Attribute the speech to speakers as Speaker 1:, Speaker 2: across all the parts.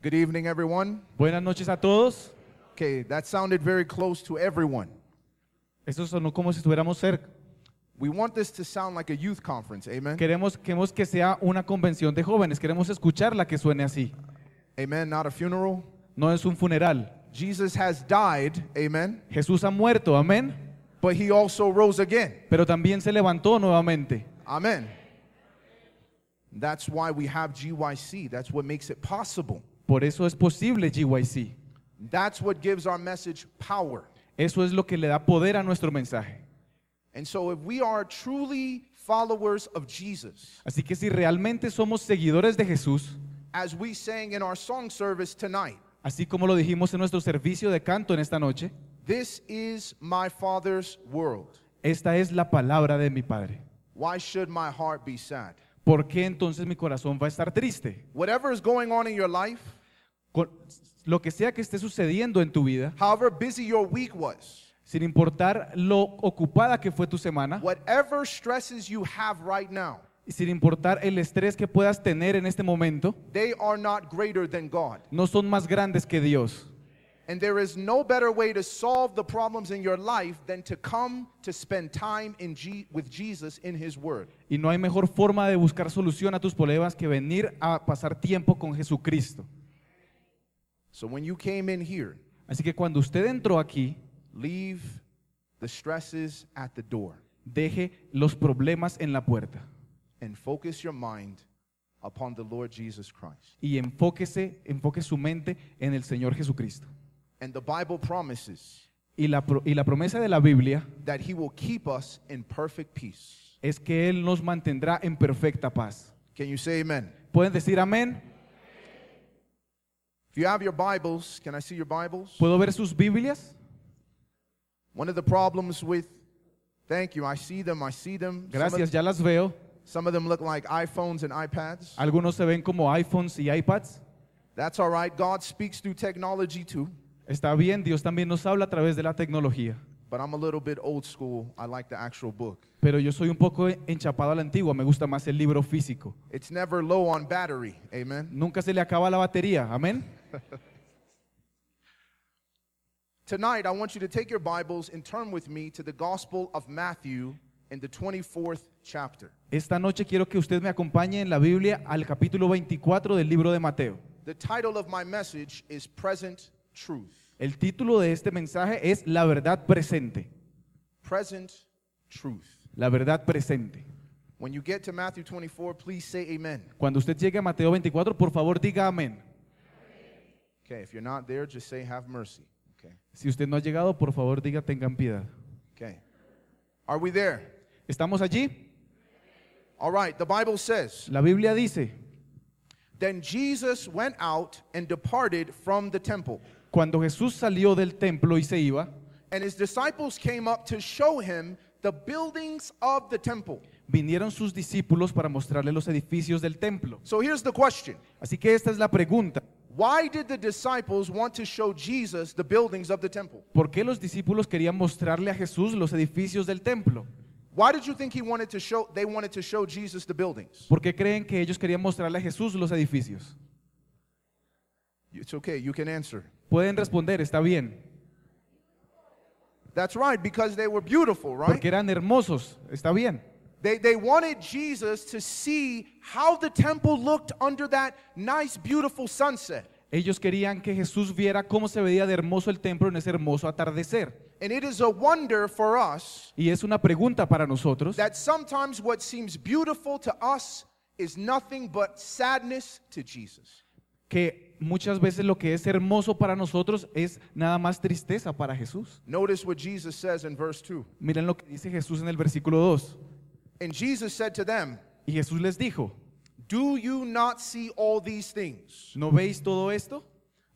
Speaker 1: Good evening, everyone.
Speaker 2: Buenas noches a todos.
Speaker 1: Okay, that sounded very close to everyone.
Speaker 2: Eso sonó como si estuviéramos cerca.
Speaker 1: We want this to sound like a youth conference. Amen.
Speaker 2: Queremos, queremos que sea una convención de jóvenes. Queremos escucharla que suene así.
Speaker 1: Amen. Not a funeral.
Speaker 2: No es un funeral.
Speaker 1: Jesus has died. Amen.
Speaker 2: Jesús ha muerto, amén.
Speaker 1: But he also rose again.
Speaker 2: Pero también se levantó nuevamente.
Speaker 1: Amen. That's why we have GYC. That's what makes it possible.
Speaker 2: Por eso es posible GYC.
Speaker 1: That's what gives our message power.
Speaker 2: Eso es lo que le da poder a nuestro mensaje.
Speaker 1: And so, if we are truly followers of Jesus,
Speaker 2: Así que si realmente somos seguidores de Jesús,
Speaker 1: as we sang in our song service tonight,
Speaker 2: así como lo dijimos en nuestro servicio de canto en esta noche,
Speaker 1: this is my Father's world.
Speaker 2: esta es la palabra de mi Padre.
Speaker 1: Why should my heart be sad?
Speaker 2: ¿Por qué entonces mi corazón va a estar triste?
Speaker 1: Whatever is going on in your life,
Speaker 2: Con- lo que sea que esté sucediendo en tu vida,
Speaker 1: however busy your week was,
Speaker 2: sin importar lo ocupada que fue tu semana,
Speaker 1: whatever stresses you have right now,
Speaker 2: y sin importar el estrés que puedas tener en este momento,
Speaker 1: they are not greater than God.
Speaker 2: no son más grandes que Dios.
Speaker 1: And there is no better way to solve the problems in your life than to come to spend time in with Jesus in His Word.
Speaker 2: Y no hay mejor forma de buscar solución a tus problemas que venir a pasar tiempo con Jesucristo.
Speaker 1: So when you came in here,
Speaker 2: Así que cuando usted entró aquí,
Speaker 1: leave the stresses at the door
Speaker 2: deje los problemas en la puerta
Speaker 1: and focus your mind upon the Lord Jesus Christ.
Speaker 2: y enfóquese, enfoque su mente en el Señor Jesucristo.
Speaker 1: And the Bible promises
Speaker 2: Y la, pro- y la promesa de la Biblia
Speaker 1: that He will keep us in perfect peace.
Speaker 2: es que Él nos mantendrá en perfecta paz.
Speaker 1: Can you say amen?
Speaker 2: ¿Pueden decir amén?
Speaker 1: You have your Bibles, can I see your Bibles?
Speaker 2: ¿Puedo ver sus Biblias?
Speaker 1: One of the problems with, thank you, I see them, I see them. Some of,
Speaker 2: Gracias, ya las veo.
Speaker 1: some of them look like iPhones and iPads.
Speaker 2: Algunos se ven como iPhones y iPads.
Speaker 1: That's all right. God speaks through technology too.
Speaker 2: Está bien, Dios también nos habla a través de la tecnología.
Speaker 1: But I'm a little bit old school. I like the actual book.
Speaker 2: Pero yo soy un poco enchapado a la antigua, me gusta más el libro físico.
Speaker 1: It's never low on battery. Amen.
Speaker 2: Nunca se le acaba la batería, amén.
Speaker 1: Tonight, I want you to take your Bibles and turn with me to the Gospel of Matthew in the 24th chapter.
Speaker 2: Esta noche quiero que usted me acompañe en la Biblia al capítulo 24 del libro de Mateo.
Speaker 1: The title of my message is Present Truth.
Speaker 2: El título de este mensaje es La verdad presente.
Speaker 1: Present Truth.
Speaker 2: La verdad presente.
Speaker 1: When you get to Matthew 24, please say amen.
Speaker 2: Cuando usted llegue a Mateo 24, por favor diga amén.
Speaker 1: Okay, if you're not there, just say have mercy. Okay.
Speaker 2: Si usted no ha llegado, por favor diga tengan piedad.
Speaker 1: Okay. Are we there?
Speaker 2: ¿Estamos allí?
Speaker 1: All right, the Bible says,
Speaker 2: La Biblia dice,
Speaker 1: Then Jesus went out and departed from the temple,
Speaker 2: cuando Jesús salió del templo y se iba,
Speaker 1: and his disciples came up to show him the buildings of the temple.
Speaker 2: vinieron sus discípulos para mostrarle los edificios del templo.
Speaker 1: So here's the question
Speaker 2: Así que esta es la pregunta.
Speaker 1: Why did the disciples want to show Jesus the buildings of the temple?
Speaker 2: ¿Por qué los discípulos querían mostrarle a Jesús los edificios del templo?
Speaker 1: Why did you think he wanted to show they wanted to show Jesus the buildings?
Speaker 2: ¿Por qué creen que ellos querían mostrarle a Jesús los edificios?
Speaker 1: It's okay, you can answer.
Speaker 2: Pueden responder, está bien.
Speaker 1: That's right, because they were beautiful, right?
Speaker 2: Porque eran hermosos, está bien.
Speaker 1: They, they wanted Jesus to see how the temple looked under that nice, beautiful sunset.
Speaker 2: Ellos querían que Jesús viera cómo se veía de hermoso el templo en ese hermoso atardecer.
Speaker 1: And it is a wonder for us
Speaker 2: Y es una pregunta para nosotros
Speaker 1: that sometimes what seems beautiful to us is nothing but sadness to Jesus.
Speaker 2: que muchas veces lo que es hermoso para nosotros es nada más tristeza para Jesús.
Speaker 1: Notice what Jesus says in verse 2.
Speaker 2: Miren lo que dice Jesús en el versículo 2.
Speaker 1: And Jesus said to them,
Speaker 2: Y Jesús les dijo,
Speaker 1: Do you not see all these things?
Speaker 2: ¿no veis todo esto?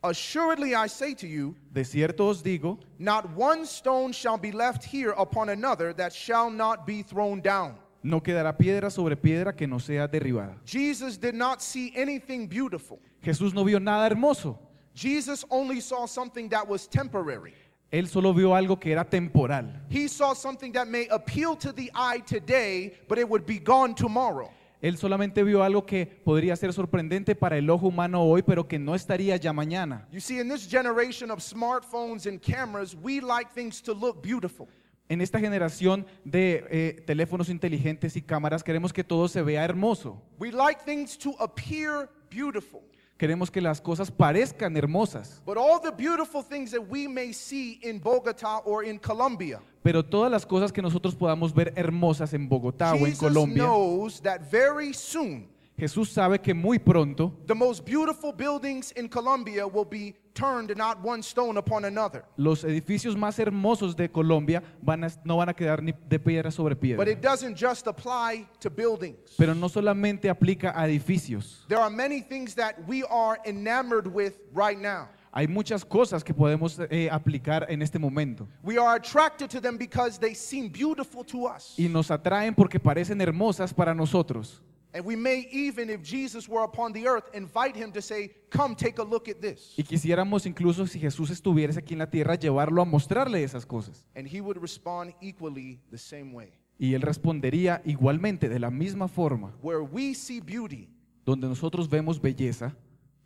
Speaker 1: Assuredly, I say to you,
Speaker 2: De cierto os digo
Speaker 1: not one stone shall be left here upon another that shall not be thrown down.
Speaker 2: No quedará piedra sobre piedra que no sea derribada.
Speaker 1: Jesus did not see anything beautiful.
Speaker 2: Jesús no vio nada hermoso.
Speaker 1: Jesus only saw something that was temporary.
Speaker 2: Él solo vio algo que era temporal.
Speaker 1: He saw something that may appeal to the eye today, but it would be gone tomorrow.
Speaker 2: Él solamente vio algo que podría ser sorprendente para el ojo humano hoy, pero que no estaría ya mañana.
Speaker 1: You see, in this generation of smartphones and cameras, we like things to look beautiful.
Speaker 2: En esta generación de eh, teléfonos inteligentes y cámaras queremos que todo se vea hermoso.
Speaker 1: We like things to appear beautiful.
Speaker 2: Queremos que las cosas parezcan hermosas.
Speaker 1: But all the beautiful things that we may see in Bogota or in Colombia,
Speaker 2: Pero todas las cosas que nosotros podamos ver hermosas en Bogotá o en
Speaker 1: Jesus
Speaker 2: Colombia,
Speaker 1: knows that very soon
Speaker 2: Jesús sabe que muy pronto
Speaker 1: the most beautiful buildings in Colombia will be turned not one stone upon another.
Speaker 2: los edificios más hermosos de Colombia van a- no van a quedar ni de piedra sobre
Speaker 1: But
Speaker 2: piedra.
Speaker 1: it doesn't just apply to buildings.
Speaker 2: Pero no solamente aplica a edificios.
Speaker 1: There are many things that we are enamored with right now.
Speaker 2: Hay muchas cosas que podemos eh, aplicar en este momento
Speaker 1: We are attracted to them because they seem beautiful to us.
Speaker 2: y nos atraen porque parecen hermosas para nosotros.
Speaker 1: And we may even, if Jesus were upon the earth, invite him to say, Come take a look at this.
Speaker 2: Y quisiéramos incluso si Jesús estuviese aquí en la tierra llevarlo a mostrarle esas cosas.
Speaker 1: And he would respond equally the same way.
Speaker 2: Y él respondería igualmente de la misma forma.
Speaker 1: Where we see beauty,
Speaker 2: Donde nosotros vemos belleza,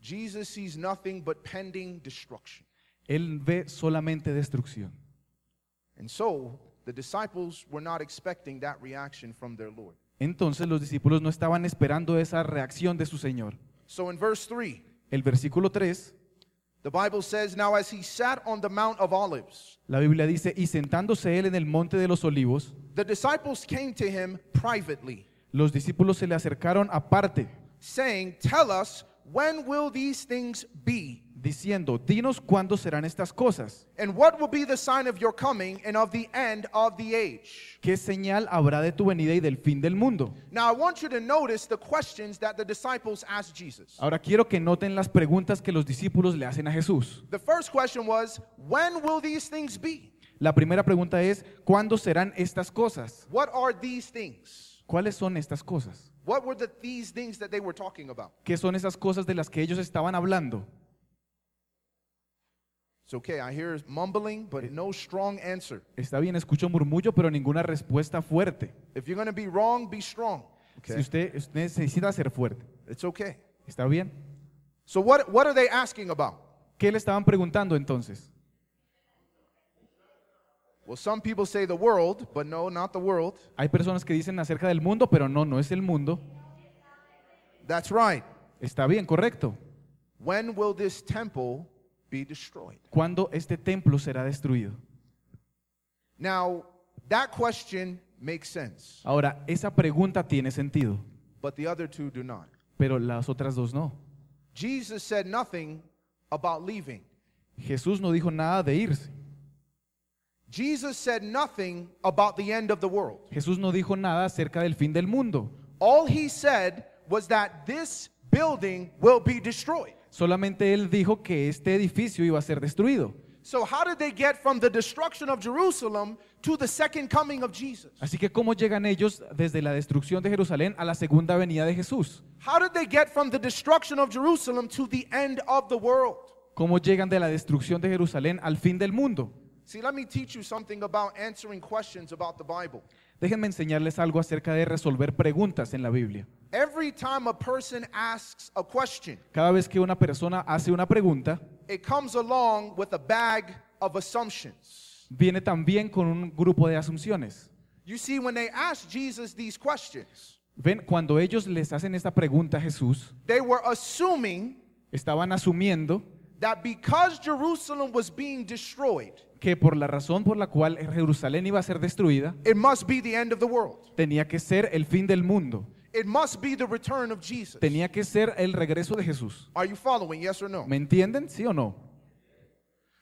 Speaker 1: Jesus sees nothing but pending destruction.
Speaker 2: él ve solamente destrucción.
Speaker 1: And so the disciples were not expecting that reaction from their Lord.
Speaker 2: Entonces los discípulos no estaban esperando esa reacción de su Señor.
Speaker 1: So in verse 3,
Speaker 2: El versículo 3,
Speaker 1: the Bible says, Now as he sat on the Mount of Olives,
Speaker 2: la Biblia dice, y sentándose él en el monte de los olivos,
Speaker 1: the disciples came to him privately,
Speaker 2: los discípulos se le acercaron aparte,
Speaker 1: saying, Tell us, when will these things be?
Speaker 2: Diciendo, dinos cuándo serán estas cosas,
Speaker 1: And what will be the sign of your coming and of the end of the age?
Speaker 2: qué señal habrá de tu venida y del fin del mundo.
Speaker 1: Now, I want you to notice the questions that the disciples asked Jesus.
Speaker 2: Ahora quiero que noten las preguntas que los discípulos le hacen a Jesús.
Speaker 1: The first question was, When will these things be?
Speaker 2: La primera pregunta es, ¿cuándo serán estas cosas?
Speaker 1: What are these things?
Speaker 2: ¿Cuáles son estas cosas?
Speaker 1: What were the these things that they were talking about?
Speaker 2: ¿Qué son esas cosas de las que ellos estaban hablando?
Speaker 1: It's okay, I hear mumbling, but no strong answer.
Speaker 2: Está bien, escucho murmullo, pero ninguna respuesta fuerte.
Speaker 1: If you're going to be wrong, be strong.
Speaker 2: Si usted, usted necesita ser fuerte,
Speaker 1: It's okay.
Speaker 2: ¿está bien?
Speaker 1: So, what, what are they asking about?
Speaker 2: ¿Qué le estaban preguntando entonces?
Speaker 1: Well, some people say the world, but no, not the world.
Speaker 2: Hay personas que dicen acerca del mundo, pero no, no es el mundo.
Speaker 1: That's right.
Speaker 2: Está bien, correcto.
Speaker 1: When will this temple be destroyed?
Speaker 2: ¿Cuándo este templo será destruido?
Speaker 1: Now, that question makes sense,
Speaker 2: Ahora, esa pregunta tiene sentido,
Speaker 1: but the other two do not.
Speaker 2: pero las otras dos no.
Speaker 1: Jesus said nothing about leaving.
Speaker 2: Jesús no dijo nada de irse.
Speaker 1: Jesus said nothing about the end of the world.
Speaker 2: Jesús no dijo nada acerca del fin del mundo.
Speaker 1: All he said was that this building will be destroyed.
Speaker 2: Solamente él dijo que este edificio iba a ser destruido.
Speaker 1: So, how did they get from the destruction of Jerusalem to the second coming of Jesus?
Speaker 2: Así que ¿cómo llegan ellos desde la destrucción de Jerusalén a la segunda venida de Jesús?
Speaker 1: How did they get from the destruction of Jerusalem to the end of the world?
Speaker 2: ¿Cómo llegan de la destrucción de Jerusalén al fin del mundo?
Speaker 1: See, let me teach you something about answering questions about the Bible.
Speaker 2: Déjenme enseñarles algo acerca de resolver preguntas en la Biblia.
Speaker 1: Every time a person asks a question,
Speaker 2: Cada vez que una persona hace una pregunta,
Speaker 1: it comes along with a bag of assumptions.
Speaker 2: viene también con un grupo de asunciones.
Speaker 1: You see, when they asked Jesus these questions,
Speaker 2: Ven, cuando ellos les hacen esta pregunta a Jesús,
Speaker 1: they were assuming
Speaker 2: estaban asumiendo
Speaker 1: that because Jerusalem was being destroyed,
Speaker 2: que por la razón por la cual Jerusalén iba a ser destruida,
Speaker 1: it must be the end of the world.
Speaker 2: tenía que ser el fin del mundo,
Speaker 1: It must be the return of Jesus.
Speaker 2: tenía que ser el regreso de Jesús.
Speaker 1: Are you following? Yes or no?
Speaker 2: ¿Me entienden? ¿Sí o no?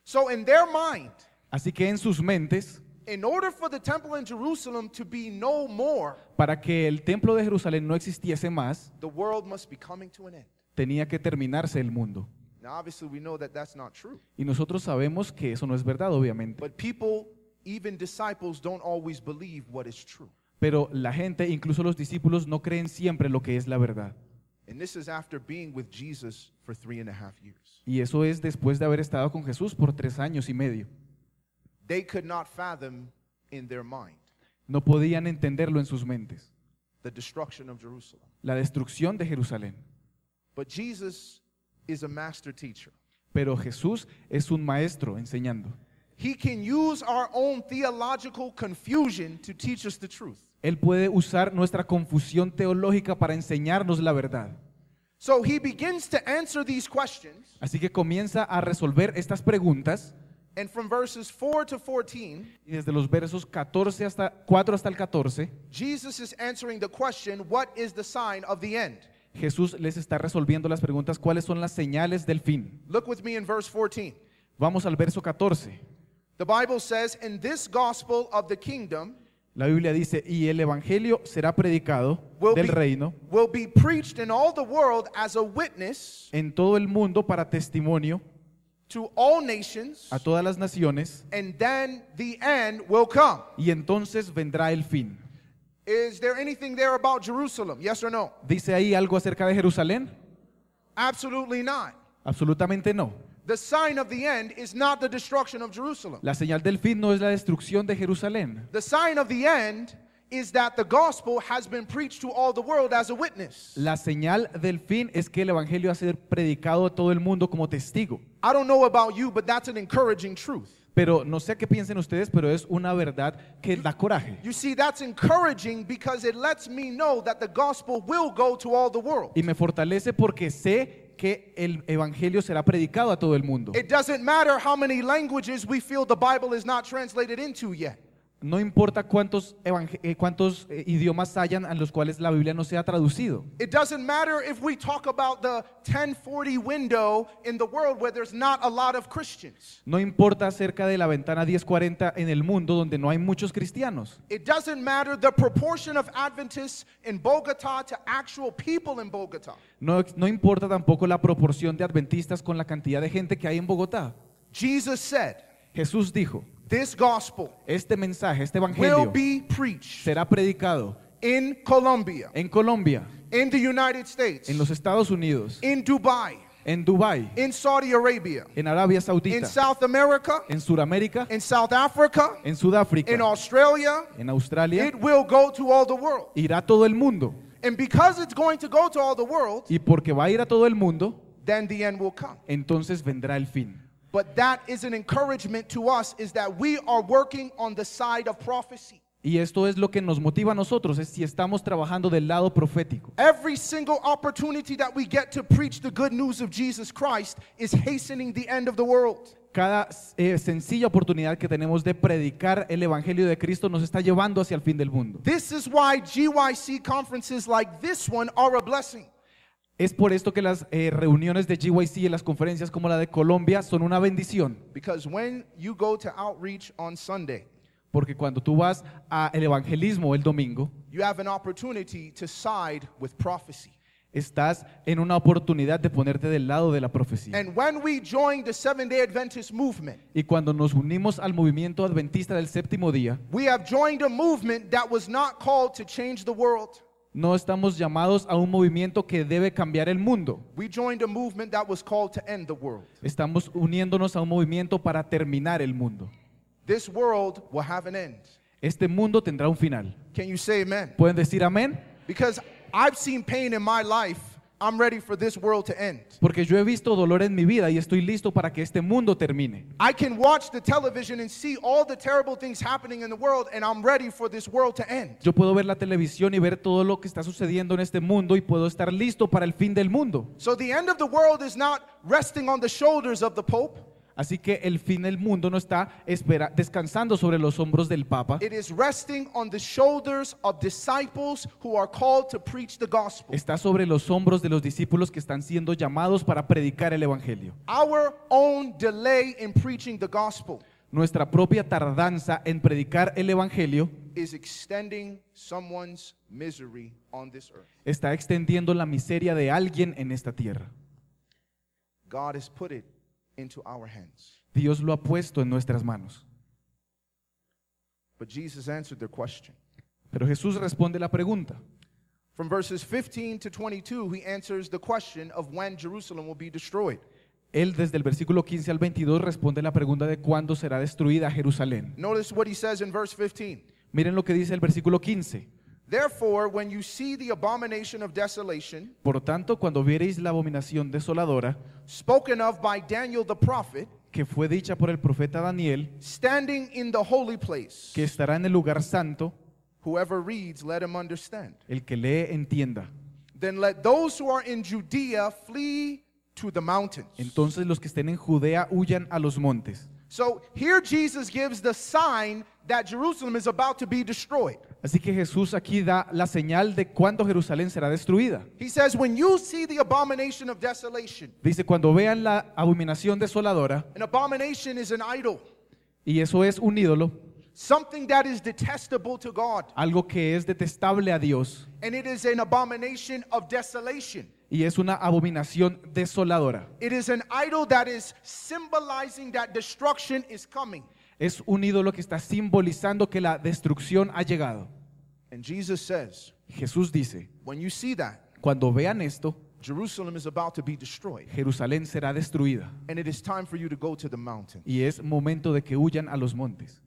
Speaker 1: So, in their mind,
Speaker 2: Así que en sus mentes,
Speaker 1: in order for the temple in Jerusalem to be no more,
Speaker 2: para que el templo de Jerusalén no existiese más,
Speaker 1: the world must be coming to an end.
Speaker 2: tenía que terminarse el mundo.
Speaker 1: Now, obviously, we know that that's not true.
Speaker 2: Y nosotros sabemos que eso no es verdad, obviamente.
Speaker 1: But people, even disciples, don't always believe what is true.
Speaker 2: Pero la gente, incluso los discípulos, no creen siempre lo que es la verdad.
Speaker 1: And this is after being with Jesus for three and a half years.
Speaker 2: Y eso es después de haber estado con Jesús por tres años y medio.
Speaker 1: They could not fathom in their mind
Speaker 2: No podían entenderlo en sus mentes.
Speaker 1: the destruction of Jerusalem.
Speaker 2: la destrucción de Jerusalén.
Speaker 1: But Jesus is a master teacher.
Speaker 2: Pero Jesús es un maestro enseñando.
Speaker 1: He can use our own theological confusion to teach us the truth.
Speaker 2: Él puede usar nuestra confusión teológica para enseñarnos la verdad.
Speaker 1: So he begins to answer these questions,
Speaker 2: Así que comienza a resolver estas preguntas
Speaker 1: and from verses 4 to 14,
Speaker 2: y desde los versos 14 hasta 4 hasta el 14,
Speaker 1: Jesus is answering the question, What is the sign of the end?
Speaker 2: Jesús les está resolviendo las preguntas cuáles son las señales del fin.
Speaker 1: Look with me in verse 14.
Speaker 2: Vamos al verso 14.
Speaker 1: The Bible says, In this gospel of the kingdom
Speaker 2: La Biblia dice, y el Evangelio será predicado
Speaker 1: will
Speaker 2: del
Speaker 1: be,
Speaker 2: reino
Speaker 1: will be preached in all the world as a witness
Speaker 2: en todo el mundo para testimonio
Speaker 1: to all nations,
Speaker 2: a todas las naciones,
Speaker 1: and then the end will come.
Speaker 2: y entonces vendrá el fin.
Speaker 1: Is there anything there about Jerusalem? Yes or no?
Speaker 2: ¿Dice ahí algo acerca de Jerusalén?
Speaker 1: Absolutely not.
Speaker 2: Absolutamente no.
Speaker 1: The sign of the end is not the destruction of Jerusalem.
Speaker 2: La señal del fin no es la destrucción de Jerusalén.
Speaker 1: The sign of the end is that the gospel has been preached to all the world as a witness.
Speaker 2: La señal del fin es que el Evangelio va a ser predicado a todo el mundo como testigo.
Speaker 1: I don't know about you, but that's an encouraging truth.
Speaker 2: Pero no sé qué piensen ustedes, pero es una verdad que da coraje.
Speaker 1: You see, that's encouraging because it lets me know that the gospel will go to all the world.
Speaker 2: Y me fortalece porque sé que el Evangelio será predicado a todo el mundo.
Speaker 1: It doesn't matter how many languages we feel the Bible is not translated into yet.
Speaker 2: No importa cuántos, eh, cuántos eh, idiomas hayan en los cuales la Biblia no sea traducido.
Speaker 1: It doesn't matter if we talk about the 1040 window in the world where there's not a lot of Christians.
Speaker 2: No importa acerca de la ventana 1040 en el mundo donde no hay muchos cristianos.
Speaker 1: It doesn't matter the proportion of Adventists in Bogota to actual people in Bogota.
Speaker 2: No, no importa tampoco la proporción de adventistas con la cantidad de gente que hay en Bogotá.
Speaker 1: Jesus said,
Speaker 2: Jesús dijo,
Speaker 1: This gospel
Speaker 2: este mensaje, este
Speaker 1: will
Speaker 2: evangelio
Speaker 1: be preached
Speaker 2: será predicado
Speaker 1: in Colombia,
Speaker 2: en Colombia,
Speaker 1: in the United States,
Speaker 2: en los Estados Unidos,
Speaker 1: in Dubai,
Speaker 2: en Dubái,
Speaker 1: in Saudi Arabia,
Speaker 2: en Arabia
Speaker 1: in
Speaker 2: Saudita,
Speaker 1: South America,
Speaker 2: en Sudamérica,
Speaker 1: in South Africa,
Speaker 2: en Sudáfrica,
Speaker 1: in Australia.
Speaker 2: en Australia.
Speaker 1: It will go to all the world.
Speaker 2: Irá a todo el mundo.
Speaker 1: And because it's going to go to all the world,
Speaker 2: Y porque va a ir a todo el mundo,
Speaker 1: then the end will come.
Speaker 2: entonces vendrá el fin.
Speaker 1: But that is an encouragement to us is that we are working on the side of prophecy.
Speaker 2: Y esto es lo que nos motiva a nosotros, es si estamos trabajando del lado profético.
Speaker 1: Every single opportunity that we get to preach the good news of Jesus Christ is hastening the end of the world.
Speaker 2: Cada eh, sencilla oportunidad que tenemos de predicar el Evangelio de Cristo nos está llevando hacia el fin del mundo.
Speaker 1: This is why GYC conferences like this one are a blessing.
Speaker 2: Es por esto que las eh, reuniones de GYC y las conferencias como la de Colombia son una bendición.
Speaker 1: Because when you go to outreach on Sunday,
Speaker 2: Porque cuando tú vas al evangelismo el domingo,
Speaker 1: you have an opportunity to side with prophecy.
Speaker 2: estás en una oportunidad de ponerte del lado de la profecía.
Speaker 1: And when we joined the Seventh day Adventist movement,
Speaker 2: Y cuando nos unimos al movimiento adventista del séptimo día,
Speaker 1: we have joined a movement that was not called to change the world.
Speaker 2: No estamos llamados a un movimiento que debe cambiar el mundo.
Speaker 1: We joined a movement that was called to end the world.
Speaker 2: Estamos uniéndonos a un movimiento para terminar el mundo.
Speaker 1: This world will have an end.
Speaker 2: Este mundo tendrá un final.
Speaker 1: Can you say amen?
Speaker 2: ¿Pueden decir amén?
Speaker 1: Because I've seen pain in my life. I'm ready for this world to end.
Speaker 2: Porque yo he visto dolor en mi vida y estoy listo para que este mundo termine.
Speaker 1: I can watch the television and see all the terrible things happening in the world, and I'm ready for this world to end.
Speaker 2: Yo puedo ver la televisión y ver todo lo que está sucediendo en este mundo y puedo estar listo para el fin del mundo.
Speaker 1: So the end of the world is not resting on the shoulders of the Pope,
Speaker 2: Así que el fin del mundo no está espera, descansando sobre los hombros del Papa,
Speaker 1: it is resting on the shoulders of disciples who are called to preach the gospel.
Speaker 2: está sobre los hombros de los discípulos que están siendo llamados para predicar el Evangelio.
Speaker 1: Our own delay in preaching the gospel
Speaker 2: Nuestra propia tardanza en predicar el Evangelio
Speaker 1: is extending someone's misery on this earth.
Speaker 2: está extendiendo la miseria de alguien en esta tierra.
Speaker 1: God has put it into our hands.
Speaker 2: Dios lo ha puesto en nuestras manos.
Speaker 1: But Jesus answered their question.
Speaker 2: Pero Jesús responde la pregunta.
Speaker 1: From verses 15 to 22, he answers the question of when Jerusalem will be destroyed.
Speaker 2: Él desde el versículo 15 al 22 responde la pregunta de cuándo será destruida Jerusalén.
Speaker 1: Notice what he says in verse 15.
Speaker 2: Miren lo que dice el versículo 15.
Speaker 1: Therefore, when you see the abomination of desolation
Speaker 2: Por tanto, cuando viereis la abominación desoladora,
Speaker 1: spoken of by Daniel the prophet,
Speaker 2: que fue dicha por el profeta Daniel,
Speaker 1: standing in the holy place,
Speaker 2: que estará en el lugar santo,
Speaker 1: whoever reads, let him understand.
Speaker 2: el que lee entienda.
Speaker 1: Then let those who are in Judea flee to the mountains.
Speaker 2: Entonces los que estén en Judea huyan a los montes.
Speaker 1: So here Jesus gives the sign that Jerusalem is about to be destroyed.
Speaker 2: Así que Jesús aquí da la señal de cuándo Jerusalén será destruida.
Speaker 1: He says, When you see the abomination of desolation,
Speaker 2: Dice, cuando vean la abominación desoladora,
Speaker 1: an abomination is an idol,
Speaker 2: y eso es un ídolo,
Speaker 1: something that is detestable to God,
Speaker 2: algo que es detestable a Dios,
Speaker 1: and it is an abomination of desolation.
Speaker 2: y es una abominación desoladora.
Speaker 1: It is an idol that is symbolizing that destruction is coming.
Speaker 2: Es un ídolo que está simbolizando que la destrucción ha llegado.
Speaker 1: And Jesus says,
Speaker 2: Jesús dice,
Speaker 1: When you see that,
Speaker 2: cuando vean esto,
Speaker 1: Jerusalem is about to be destroyed,
Speaker 2: Jerusalén será destruida,
Speaker 1: and it is time for you to go to the mountain.
Speaker 2: y es momento de que huyan a los montes.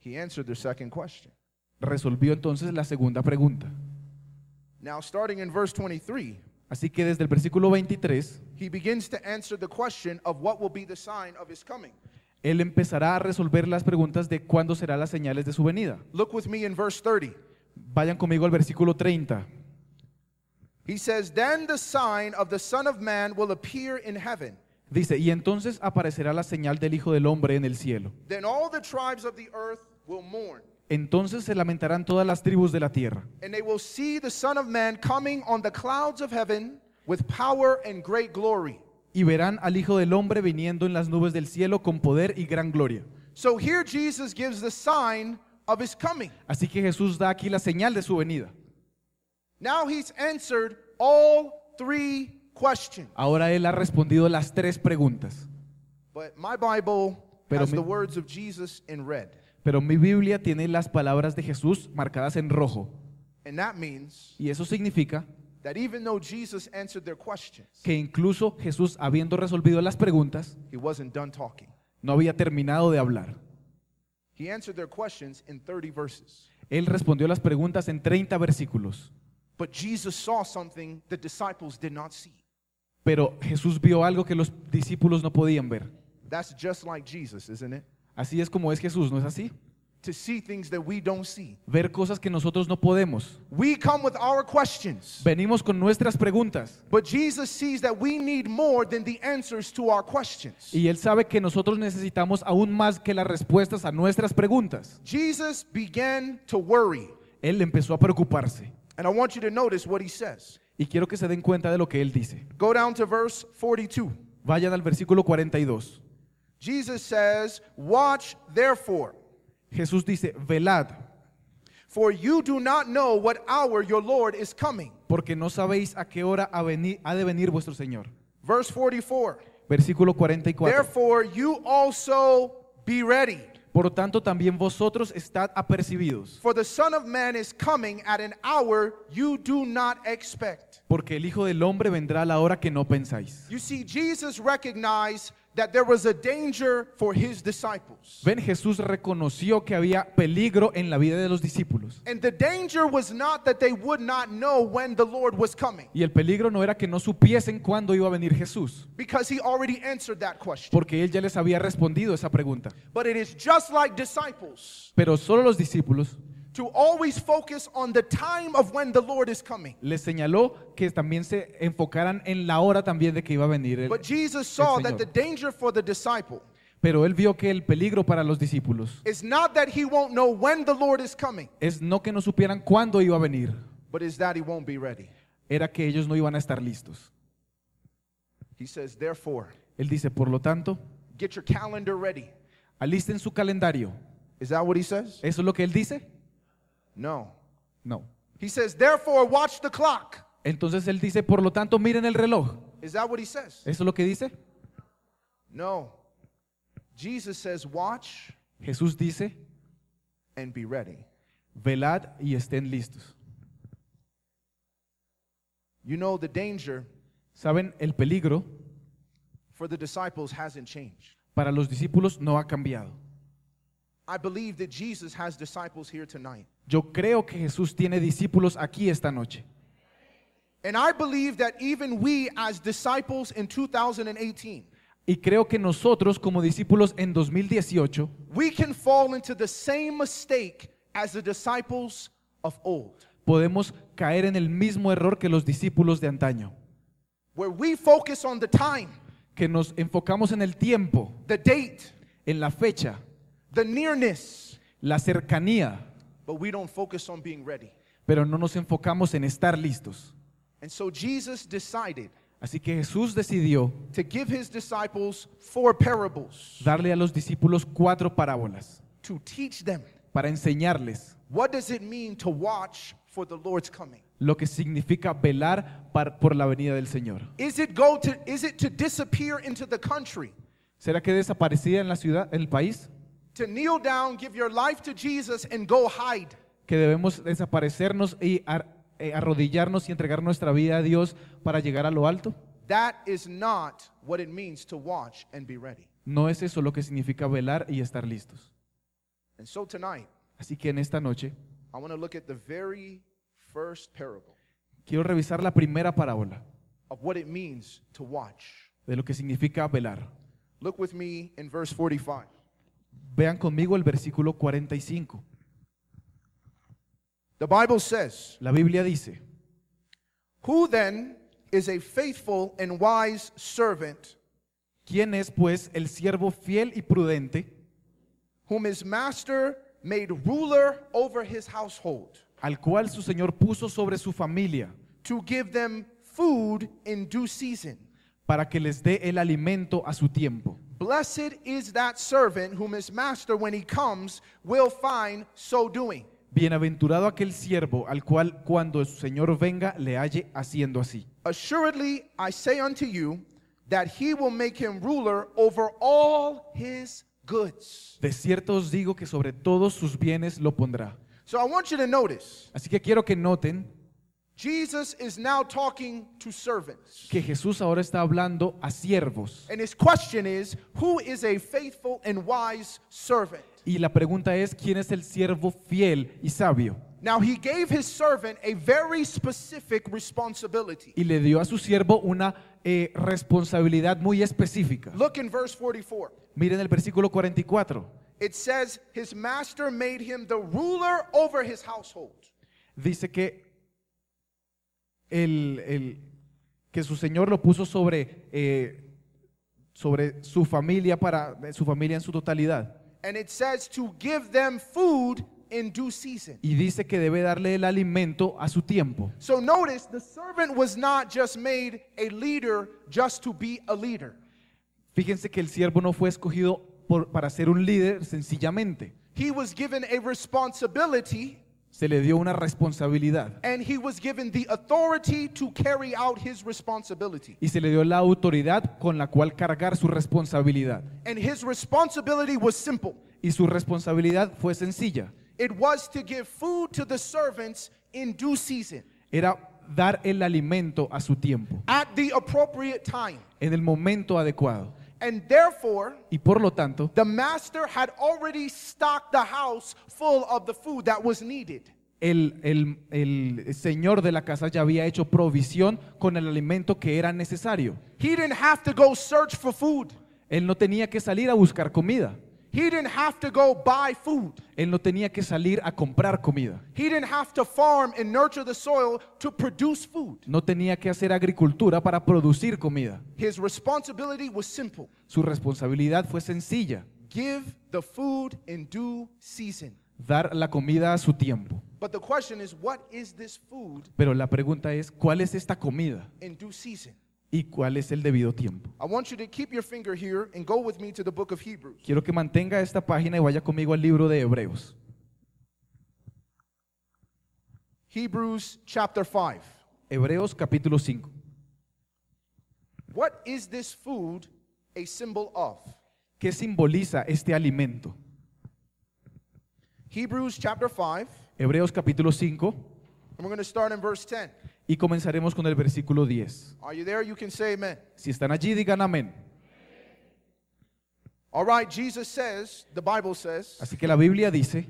Speaker 1: He answered their second question.
Speaker 2: Resolvió entonces la segunda pregunta.
Speaker 1: Now, starting in verse 23,
Speaker 2: Así que desde el versículo 23,
Speaker 1: he begins to answer the question of what will be the sign of his coming.
Speaker 2: él empezará a resolver las preguntas de cuándo serán las señales de su venida.
Speaker 1: Look with me in verse 30.
Speaker 2: Vayan conmigo al versículo 30.
Speaker 1: He says, Then the sign of the Son of Man will appear in heaven.
Speaker 2: Dice, y entonces aparecerá la señal del Hijo del Hombre en el cielo.
Speaker 1: Then all the tribes of the earth will mourn,
Speaker 2: Entonces se lamentarán todas las tribus de la tierra.
Speaker 1: and they will see the Son of Man coming on the clouds of heaven with power and great glory.
Speaker 2: Y verán al Hijo del Hombre viniendo en las nubes del cielo con poder y gran gloria.
Speaker 1: So here Jesus gives the sign of his coming.
Speaker 2: Así que Jesús da aquí la señal de su venida.
Speaker 1: Now he's answered all three questions.
Speaker 2: Ahora él ha respondido las tres preguntas.
Speaker 1: But my Bible
Speaker 2: Pero
Speaker 1: has
Speaker 2: mi-
Speaker 1: the words of Jesus in red.
Speaker 2: Pero mi Biblia tiene las palabras de Jesús marcadas en rojo.
Speaker 1: And that means
Speaker 2: Y eso significa
Speaker 1: that even though Jesus answered their questions,
Speaker 2: que incluso Jesús, habiendo resolvido las preguntas,
Speaker 1: he wasn't done talking.
Speaker 2: no había terminado de hablar.
Speaker 1: He answered their questions in 30 verses.
Speaker 2: Él respondió las preguntas en 30 versículos.
Speaker 1: But Jesus saw something the disciples did not see.
Speaker 2: Pero Jesús vio algo que los discípulos no podían ver.
Speaker 1: That's just like Jesus, isn't it?
Speaker 2: Así es como es Jesús, ¿no es así?
Speaker 1: To see things that we don't see.
Speaker 2: Ver cosas que nosotros no podemos.
Speaker 1: We come with our questions,
Speaker 2: Venimos con nuestras preguntas
Speaker 1: but Jesus sees that we need more than the answers to our questions.
Speaker 2: y Él sabe que nosotros necesitamos aún más que las respuestas a nuestras preguntas.
Speaker 1: Jesus began to worry.
Speaker 2: Él empezó a preocuparse.
Speaker 1: And I want you to notice what he says.
Speaker 2: Y quiero que se den cuenta de lo que Él dice.
Speaker 1: Go down to verse 42.
Speaker 2: Vayan al versículo 42.
Speaker 1: Jesus says, Watch therefore,
Speaker 2: Jesús dice, velad,
Speaker 1: for you do not know what hour your Lord is coming.
Speaker 2: porque no sabéis a qué hora ha, veni- ha de venir vuestro Señor.
Speaker 1: Verse 44.
Speaker 2: Versículo 44.
Speaker 1: Therefore, you also be ready,
Speaker 2: Por lo tanto, también vosotros estad apercibidos,
Speaker 1: for the Son of Man is coming at an hour you do not expect.
Speaker 2: porque el Hijo del Hombre vendrá a la hora que no pensáis.
Speaker 1: You see, Jesus recognized that there was a danger for his disciples.
Speaker 2: Ven, Jesús reconoció que había peligro en la vida de los discípulos.
Speaker 1: And the danger was not that they would not know when the Lord was coming,
Speaker 2: Y el peligro no era que no supiesen cuándo iba a venir Jesús,
Speaker 1: because he already answered that question.
Speaker 2: porque Él ya les había respondido esa pregunta.
Speaker 1: But it is just like disciples
Speaker 2: Pero solo los discípulos
Speaker 1: to always focus on the time of when the Lord is coming.
Speaker 2: les señaló que también se enfocaran en la hora también de que iba a venir. el-
Speaker 1: But Jesus saw that
Speaker 2: Señor.
Speaker 1: the danger for the disciple
Speaker 2: Pero Él vio que el peligro para los discípulos
Speaker 1: is not that he won't know when the Lord is coming,
Speaker 2: es no que no supieran cuándo iba a venir,
Speaker 1: but is that he won't be ready.
Speaker 2: era que ellos no iban a estar listos.
Speaker 1: He says, therefore,
Speaker 2: Él dice, por lo tanto,
Speaker 1: get your calendar ready.
Speaker 2: alisten su calendario.
Speaker 1: Is that what he says?
Speaker 2: ¿Eso es lo que Él dice?
Speaker 1: No.
Speaker 2: No.
Speaker 1: He says, therefore, watch the clock.
Speaker 2: Entonces Él dice, por lo tanto, miren el reloj.
Speaker 1: Is that what he says?
Speaker 2: ¿Eso es lo que dice?
Speaker 1: No. Jesus says, watch
Speaker 2: Jesús dice,
Speaker 1: and be ready.
Speaker 2: velad y estén listos.
Speaker 1: You know, the danger
Speaker 2: Saben, el peligro
Speaker 1: for the disciples hasn't changed.
Speaker 2: para los discípulos no ha cambiado.
Speaker 1: I believe that Jesus has disciples here tonight.
Speaker 2: Yo creo que Jesús tiene discípulos aquí esta noche.
Speaker 1: And I believe that even we, as disciples in 2018,
Speaker 2: Y creo que nosotros como discípulos en 2018
Speaker 1: we can fall into the same mistake as the disciples of old,
Speaker 2: podemos caer en el mismo error que los discípulos de antaño,
Speaker 1: where we focus on the time,
Speaker 2: que nos enfocamos en el tiempo,
Speaker 1: the date,
Speaker 2: en la fecha,
Speaker 1: the nearness,
Speaker 2: la cercanía,
Speaker 1: but we don't focus on being ready.
Speaker 2: pero no nos enfocamos en estar listos.
Speaker 1: And so Jesus decided
Speaker 2: Así que Jesús decidió
Speaker 1: to give his disciples four parables
Speaker 2: darle a los discípulos cuatro parábolas
Speaker 1: to teach them
Speaker 2: para enseñarles
Speaker 1: what does it mean to watch for the Lord's coming.
Speaker 2: lo que significa velar par- por la venida del Señor.
Speaker 1: Is it go to is it to disappear into the country?
Speaker 2: ¿Será que desaparecida en la ciudad, en el país?
Speaker 1: To kneel down, give your life to Jesus and go hide?
Speaker 2: Que debemos desaparecernos y eh, arrodillarnos y entregar nuestra vida a Dios para llegar a lo alto?
Speaker 1: That is not what it means to watch and be ready.
Speaker 2: No es eso lo que significa velar y estar listos.
Speaker 1: And so tonight,
Speaker 2: Así que en esta noche
Speaker 1: I want to look at the very first parable
Speaker 2: quiero revisar la primera parábola
Speaker 1: of what it means to watch.
Speaker 2: de lo que significa velar.
Speaker 1: Look with me in verse 45.
Speaker 2: Vean conmigo el versículo 45.
Speaker 1: The Bible says,
Speaker 2: La Biblia dice,
Speaker 1: Who then is a faithful and wise servant
Speaker 2: ¿quién es pues el siervo fiel y prudente
Speaker 1: whom his master made ruler over his household
Speaker 2: al cual su Señor puso sobre su familia
Speaker 1: to give them food in due season?
Speaker 2: para que les dé el alimento a su tiempo?
Speaker 1: Blessed is that servant whom his master, when he comes, will find so doing.
Speaker 2: Bienaventurado aquel siervo al cual cuando su Señor venga le halle haciendo así.
Speaker 1: Assuredly, I say unto you that he will make him ruler over all his goods.
Speaker 2: De cierto os digo que sobre todos sus bienes lo pondrá.
Speaker 1: So I want you to notice
Speaker 2: Así que quiero que noten
Speaker 1: Jesus is now talking to servants.
Speaker 2: que Jesús ahora está hablando a siervos.
Speaker 1: And his question is Who is a faithful and wise servant?
Speaker 2: Y la pregunta es, ¿quién es el siervo fiel y sabio?
Speaker 1: Now, he gave his servant a very specific responsibility.
Speaker 2: Y le dio a su siervo una eh, responsabilidad muy específica.
Speaker 1: Look in verse 44.
Speaker 2: Miren el versículo 44.
Speaker 1: It says, His master made him the ruler over his household.
Speaker 2: Dice que, el, el- que su Señor lo puso sobre, eh, sobre su familia, para su familia en su totalidad.
Speaker 1: And it says to give them food in due season.
Speaker 2: Y dice que debe darle el alimento a su tiempo.
Speaker 1: So notice the servant was not just made a leader just to be a leader.
Speaker 2: Fíjense que el siervo no fue escogido por- para ser un líder sencillamente.
Speaker 1: He was given a responsibility
Speaker 2: Se le dio una responsabilidad
Speaker 1: and he was given the authority to carry out his responsibility.
Speaker 2: y se le dio la autoridad con la cual cargar su responsabilidad.
Speaker 1: And his responsibility was simple.
Speaker 2: Y su responsabilidad fue sencilla.
Speaker 1: It was to give food to the servants in due season,
Speaker 2: Era dar el alimento a su tiempo,
Speaker 1: at the appropriate time.
Speaker 2: en el momento adecuado.
Speaker 1: And therefore,
Speaker 2: Y por lo tanto,
Speaker 1: the master had already stocked the house full of the food that was needed.
Speaker 2: el, el- el señor de la casa ya había hecho provisión con el alimento que era necesario.
Speaker 1: He didn't have to go search for food.
Speaker 2: Él no tenía que salir a buscar comida.
Speaker 1: He didn't have to go buy food.
Speaker 2: Él no tenía que salir a comprar comida.
Speaker 1: He didn't have to farm and nurture the soil to produce food.
Speaker 2: No tenía que hacer agricultura para producir comida.
Speaker 1: His responsibility was simple
Speaker 2: Su responsabilidad fue sencilla,
Speaker 1: give the food in due season.
Speaker 2: dar la comida a su tiempo.
Speaker 1: But the question is, what is this food
Speaker 2: Pero la pregunta es, ¿cuál es esta comida
Speaker 1: in due season?
Speaker 2: Y cuál es el debido tiempo?
Speaker 1: I want you to keep your finger here and go with me to the book of Hebrews.
Speaker 2: Quiero que mantenga esta página y vaya conmigo al libro de Hebreos.
Speaker 1: Hebrews chapter 5.
Speaker 2: Hebreos capítulo 5.
Speaker 1: What is this food a symbol of?
Speaker 2: ¿Qué simboliza este alimento?
Speaker 1: Hebrews chapter 5,
Speaker 2: Hebreos capítulo 5
Speaker 1: and we're going to start in verse 10.
Speaker 2: Y comenzaremos con el versículo 10.
Speaker 1: Are you there? You can say amen.
Speaker 2: Si están allí, digan amén.
Speaker 1: All right, Jesus says, the Bible says,
Speaker 2: Así que la Biblia dice,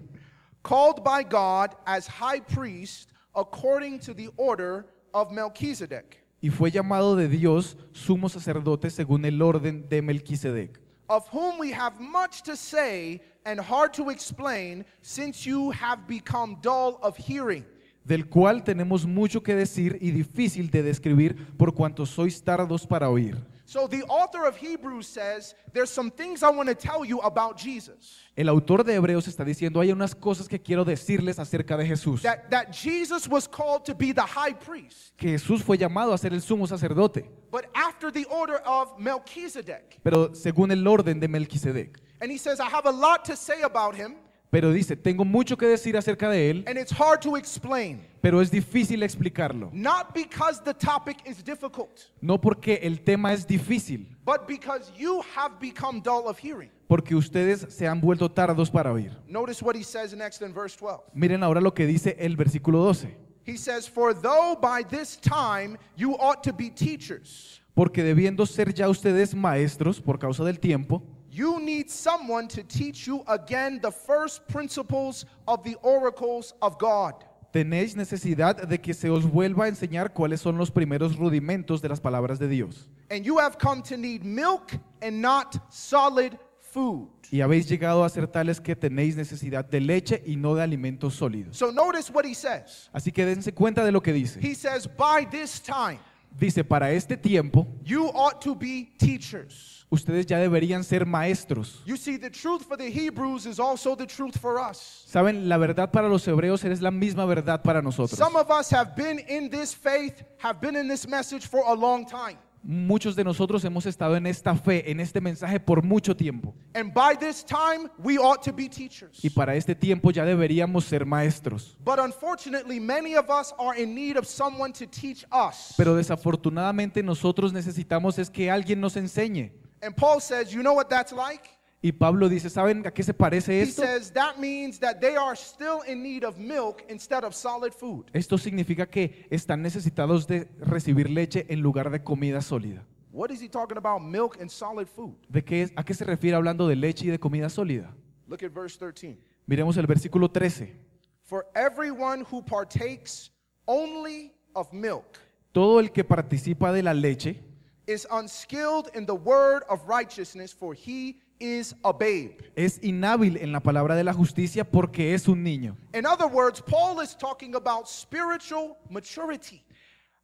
Speaker 1: called by God as high priest according to the order of Melchizedek,
Speaker 2: y fue llamado de Dios sumo sacerdote según el orden de Melquisedec,
Speaker 1: of whom we have much to say and hard to explain, since you have become dull of hearing.
Speaker 2: Del cual tenemos mucho que decir y difícil de describir por cuanto sois tardos para oír.
Speaker 1: So the author of Hebrews says, There's some things I want to tell you about Jesus.
Speaker 2: El autor de Hebreos está diciendo, hay unas cosas que quiero decirles acerca de Jesús.
Speaker 1: That, that Jesus was called to be the high priest,
Speaker 2: Que Jesús fue llamado a ser el sumo sacerdote,
Speaker 1: but after the order of Melchizedek.
Speaker 2: pero según el orden de Melquisedec.
Speaker 1: And he says, I have a lot to say about him,
Speaker 2: Pero dice, tengo mucho que decir acerca de él,
Speaker 1: and it's hard to explain.
Speaker 2: pero es difícil explicarlo.
Speaker 1: Not because the topic is difficult,
Speaker 2: No porque el tema es difícil,
Speaker 1: but because you have become dull of hearing.
Speaker 2: porque ustedes se han vuelto tardos para oír.
Speaker 1: Notice what he says next in verse 12.
Speaker 2: Miren ahora lo que dice el versículo 12.
Speaker 1: He says, For though by this time you ought to be teachers,
Speaker 2: Porque debiendo ser ya ustedes maestros por causa del tiempo,
Speaker 1: you need someone to teach you again the first principles of the oracles of God.
Speaker 2: tenéis necesidad de que se os vuelva a enseñar cuáles son los primeros rudimentos de las palabras de Dios.
Speaker 1: And you have come to need milk and not solid food.
Speaker 2: Y habéis llegado a ser tales que tenéis necesidad de leche y no de alimentos sólidos.
Speaker 1: So notice what he says.
Speaker 2: Así que dense cuenta de lo que dice.
Speaker 1: He says, By this time,
Speaker 2: Dice, para este tiempo,
Speaker 1: you ought to be teachers.
Speaker 2: ustedes ya deberían ser maestros.
Speaker 1: You see, the truth for the Hebrews is also the truth for us.
Speaker 2: Saben, la verdad para los hebreos es la misma verdad para nosotros.
Speaker 1: Some of us have been in this faith, have been in this message for a long time.
Speaker 2: Muchos de nosotros hemos estado en esta fe, en este mensaje por mucho tiempo.
Speaker 1: And by this time, we ought to be teachers.
Speaker 2: Y para este tiempo ya deberíamos ser maestros.
Speaker 1: But unfortunately, many of us are in need of someone to teach us.
Speaker 2: Pero desafortunadamente nosotros necesitamos es que alguien nos enseñe.
Speaker 1: And Paul says, You know what that's like?
Speaker 2: Y Pablo dice, ¿saben a qué se parece
Speaker 1: He
Speaker 2: esto?
Speaker 1: says that means that they are still in need of milk instead of solid food.
Speaker 2: Esto significa que están necesitados de recibir leche en lugar de comida sólida.
Speaker 1: What is he talking about? Milk and solid food.
Speaker 2: ¿De qué, es- ¿A qué se refiere hablando de leche y de comida sólida?
Speaker 1: Look at verse 13.
Speaker 2: Miremos el versículo 13.
Speaker 1: For everyone who partakes only of milk
Speaker 2: Todo el que participa de la leche
Speaker 1: is unskilled in the word of righteousness, for he is a babe.
Speaker 2: es inhábil en la palabra de la justicia porque es un niño.
Speaker 1: In other words, Paul is talking about spiritual maturity.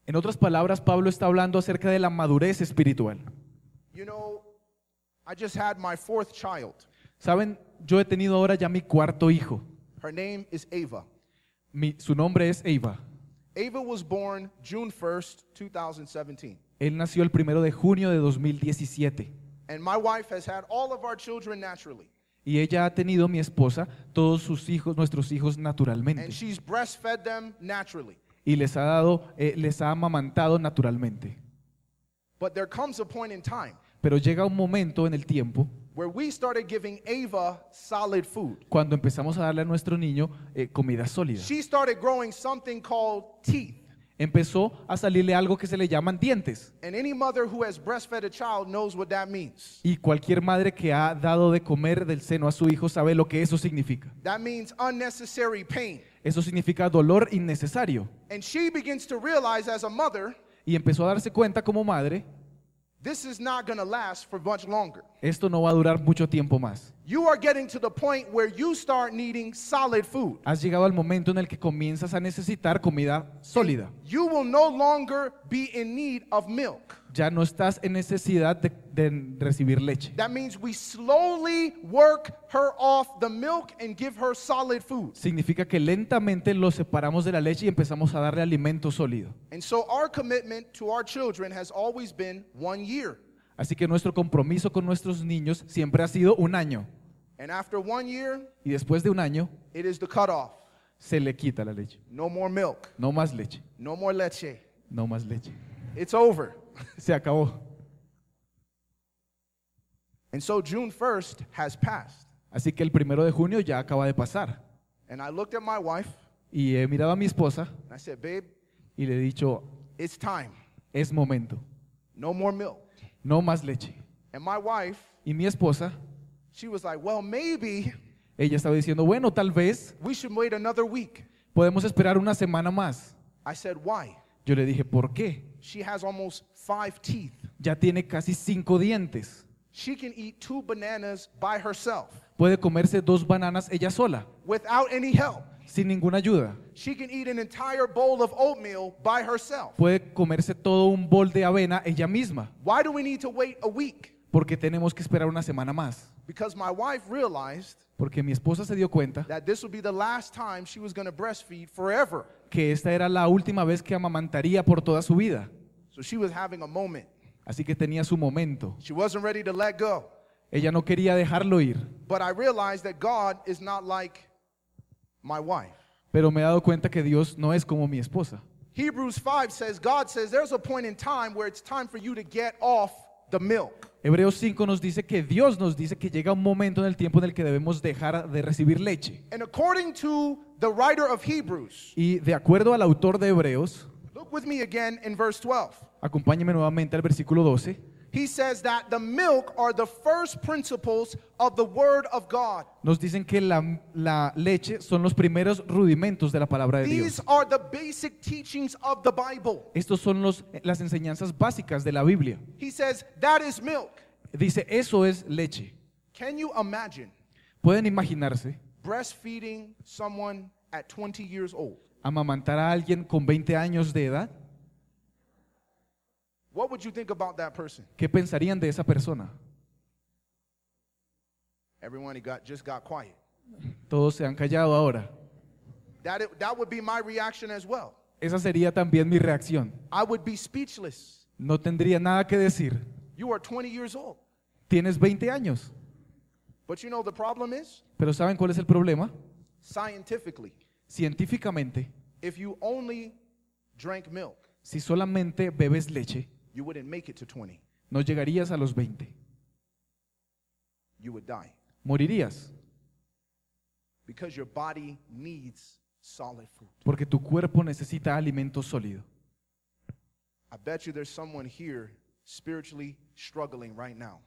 Speaker 2: En otras palabras, Pablo está hablando acerca de la madurez espiritual.
Speaker 1: You know, I just had my fourth child.
Speaker 2: Saben, yo he tenido ahora ya mi cuarto hijo.
Speaker 1: Her name is Ava.
Speaker 2: Mi- su nombre es Eva.
Speaker 1: Ava was born June 1st, 2017.
Speaker 2: Él nació el primero de junio de 2017
Speaker 1: And my wife has had all of our children naturally.
Speaker 2: y ella ha tenido, mi esposa, todos sus hijos, nuestros hijos naturalmente
Speaker 1: And she's breastfed them naturally.
Speaker 2: y les ha dado, eh, les ha amamantado naturalmente.
Speaker 1: But there comes a point in time
Speaker 2: Pero llega un momento en el tiempo
Speaker 1: where we started giving Ava solid food.
Speaker 2: cuando empezamos a darle a nuestro niño eh, comida sólida.
Speaker 1: She started growing something called teeth.
Speaker 2: Empezó a salirle algo que se le llaman dientes.
Speaker 1: And any mother who has breastfed a child knows what that means.
Speaker 2: Y cualquier madre que ha dado de comer del seno a su hijo sabe lo que eso significa.
Speaker 1: That means unnecessary pain.
Speaker 2: Eso significa dolor innecesario.
Speaker 1: And she begins to realize as a mother,
Speaker 2: Y empezó a darse cuenta como madre,
Speaker 1: this is not going to last for much longer.
Speaker 2: esto no va a durar mucho tiempo más.
Speaker 1: You are getting to the point where you start needing solid food.
Speaker 2: Has llegado al momento en el que comienzas a necesitar comida sólida.
Speaker 1: You will no longer be in need of milk.
Speaker 2: Ya no estás en necesidad de, de recibir leche.
Speaker 1: That means we slowly work her off the milk and give her solid food.
Speaker 2: Significa que lentamente lo separamos de la leche y empezamos a darle alimento sólido.
Speaker 1: And so our commitment to our children has always been one year.
Speaker 2: Así que nuestro compromiso con nuestros niños siempre ha sido un año.
Speaker 1: And after one year,
Speaker 2: Y después de un año
Speaker 1: it is the cutoff.
Speaker 2: se le quita la leche.
Speaker 1: No more milk.
Speaker 2: No más leche.
Speaker 1: No more leche.
Speaker 2: No más leche.
Speaker 1: It's over.
Speaker 2: Se acabó.
Speaker 1: And so June 1st has passed.
Speaker 2: Así que el primero de junio ya acaba de pasar.
Speaker 1: And I looked at my wife
Speaker 2: Y he mirado a mi esposa
Speaker 1: and I said, Babe,
Speaker 2: y le he dicho,
Speaker 1: it's time.
Speaker 2: es momento.
Speaker 1: No more milk.
Speaker 2: No más leche.
Speaker 1: And my wife
Speaker 2: Y mi esposa
Speaker 1: She was like, Well, maybe
Speaker 2: Ella estaba diciendo, bueno, tal vez
Speaker 1: we should wait another week.
Speaker 2: podemos esperar una semana más.
Speaker 1: I said, Why?
Speaker 2: Yo le dije, ¿por qué?
Speaker 1: She has almost five teeth.
Speaker 2: Ya tiene casi cinco dientes.
Speaker 1: She can eat two bananas by herself
Speaker 2: Puede comerse dos bananas ella sola,
Speaker 1: without any help.
Speaker 2: sin ninguna ayuda.
Speaker 1: She can eat an entire bowl of oatmeal by herself.
Speaker 2: Puede comerse todo un bol de avena ella misma.
Speaker 1: Why do we need to wait a week?
Speaker 2: Porque tenemos que esperar una semana más.
Speaker 1: Because my wife realized
Speaker 2: Porque mi esposa se dio cuenta
Speaker 1: that this would be the last time she was going to breastfeed forever.
Speaker 2: que esta era la última vez que amamantaría por toda su vida.
Speaker 1: So she was having a moment.
Speaker 2: Así que tenía su momento.
Speaker 1: She wasn't ready to let go.
Speaker 2: Ella no quería dejarlo ir.
Speaker 1: But I realized that God is not like my wife.
Speaker 2: Pero me he dado cuenta que Dios no es como mi esposa.
Speaker 1: Hebrews 5 says, God says there's a point in time where it's time for you to get off the milk.
Speaker 2: Hebreos 5 nos dice que Dios nos dice que llega un momento en el tiempo en el que debemos dejar de recibir leche.
Speaker 1: And according to the writer of Hebrews,
Speaker 2: Y de acuerdo al autor de Hebreos,
Speaker 1: look with me again in verse 12.
Speaker 2: acompáñeme nuevamente al versículo 12,
Speaker 1: He says that the milk are the first principles of the word of God.
Speaker 2: nos dicen que la, la leche son los primeros rudimentos de la palabra de
Speaker 1: These
Speaker 2: Dios.
Speaker 1: are the basic teachings of the Bible.
Speaker 2: Estos son los, las enseñanzas básicas de la Biblia.
Speaker 1: He says that is milk.
Speaker 2: Dice, eso es leche.
Speaker 1: Can you imagine
Speaker 2: ¿Pueden imaginarse
Speaker 1: breastfeeding someone at 20 years old?
Speaker 2: Amamantar a alguien con 20 años de edad?
Speaker 1: What would you think about that person?
Speaker 2: ¿Qué pensarían de esa persona?
Speaker 1: Everyone got, just got quiet.
Speaker 2: Todos se han callado ahora.
Speaker 1: That, it- that would be my reaction as well.
Speaker 2: Esa sería también mi reacción.
Speaker 1: I would be speechless.
Speaker 2: No tendría nada que decir.
Speaker 1: You are 20 years old.
Speaker 2: Tienes 20 años.
Speaker 1: But you know the problem is?
Speaker 2: Pero ¿saben cuál es el problema?
Speaker 1: Scientifically,
Speaker 2: Científicamente,
Speaker 1: if you only drank milk,
Speaker 2: si solamente bebes leche,
Speaker 1: you wouldn't make it to 20.
Speaker 2: no llegarías a los 20.
Speaker 1: You would die
Speaker 2: Morirías,
Speaker 1: because your body needs solid food.
Speaker 2: porque tu cuerpo necesita alimento sólido.
Speaker 1: I bet you there's someone here spiritually struggling right now.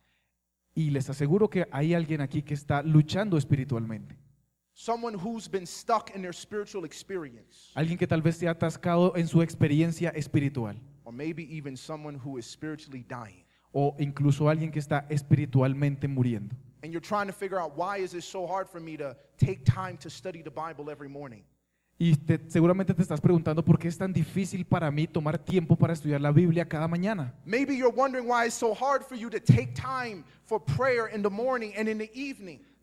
Speaker 2: Y les aseguro que hay alguien aquí que está luchando espiritualmente.
Speaker 1: Someone who's been stuck in their spiritual experience.
Speaker 2: Alguien que tal vez se ha atascado en su experiencia espiritual.
Speaker 1: Or maybe even someone who is spiritually dying.
Speaker 2: O incluso alguien que está espiritualmente muriendo.
Speaker 1: And you're trying to figure out why is it so hard for me to take time to study the Bible every morning?
Speaker 2: Y te- seguramente te estás preguntando por qué es tan difícil para mí tomar tiempo para estudiar la Biblia cada mañana.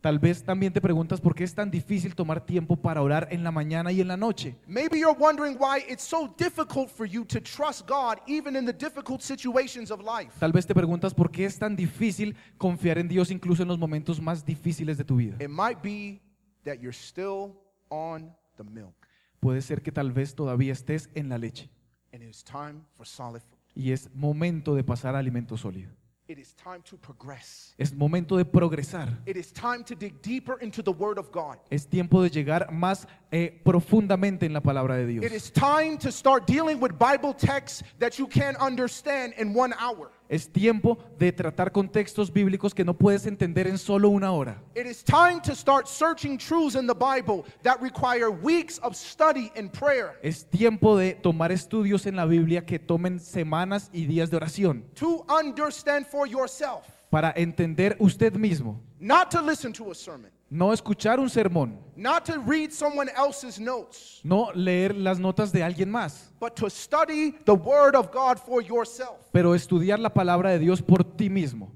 Speaker 2: Tal vez también te preguntas por qué es tan difícil tomar tiempo para orar en la mañana y en la noche.
Speaker 1: Maybe you're wondering why it's so difficult for you to trust God even in the difficult situations of life.
Speaker 2: Tal vez te preguntas por qué es tan difícil confiar en Dios incluso en los momentos más difíciles de tu vida.
Speaker 1: It might be that you're still on the milk
Speaker 2: Puede ser que tal vez todavía estés en la leche
Speaker 1: and it's time for solid food.
Speaker 2: y es momento de pasar a alimento sólido.
Speaker 1: It is time to progress.
Speaker 2: Es momento de progresar.
Speaker 1: It is time to dig deeper into the Word of God.
Speaker 2: Es tiempo de llegar más eh, profundamente en la palabra de Dios.
Speaker 1: It is time to start dealing with Bible texts that you can't understand in one hour.
Speaker 2: Es tiempo de tratar con textos bíblicos que no puedes entender en solo una hora.
Speaker 1: It is time to start searching truths in the Bible that require weeks of study and prayer.
Speaker 2: Es tiempo de tomar estudios en la Biblia que tomen semanas y días de oración
Speaker 1: To understand for yourself,
Speaker 2: para entender usted mismo.
Speaker 1: not to listen to a sermon,
Speaker 2: No escuchar un sermón,
Speaker 1: not to read someone else's notes,
Speaker 2: no leer las notas de alguien más,
Speaker 1: but to study the Word of God for yourself.
Speaker 2: pero estudiar la palabra de Dios por ti mismo.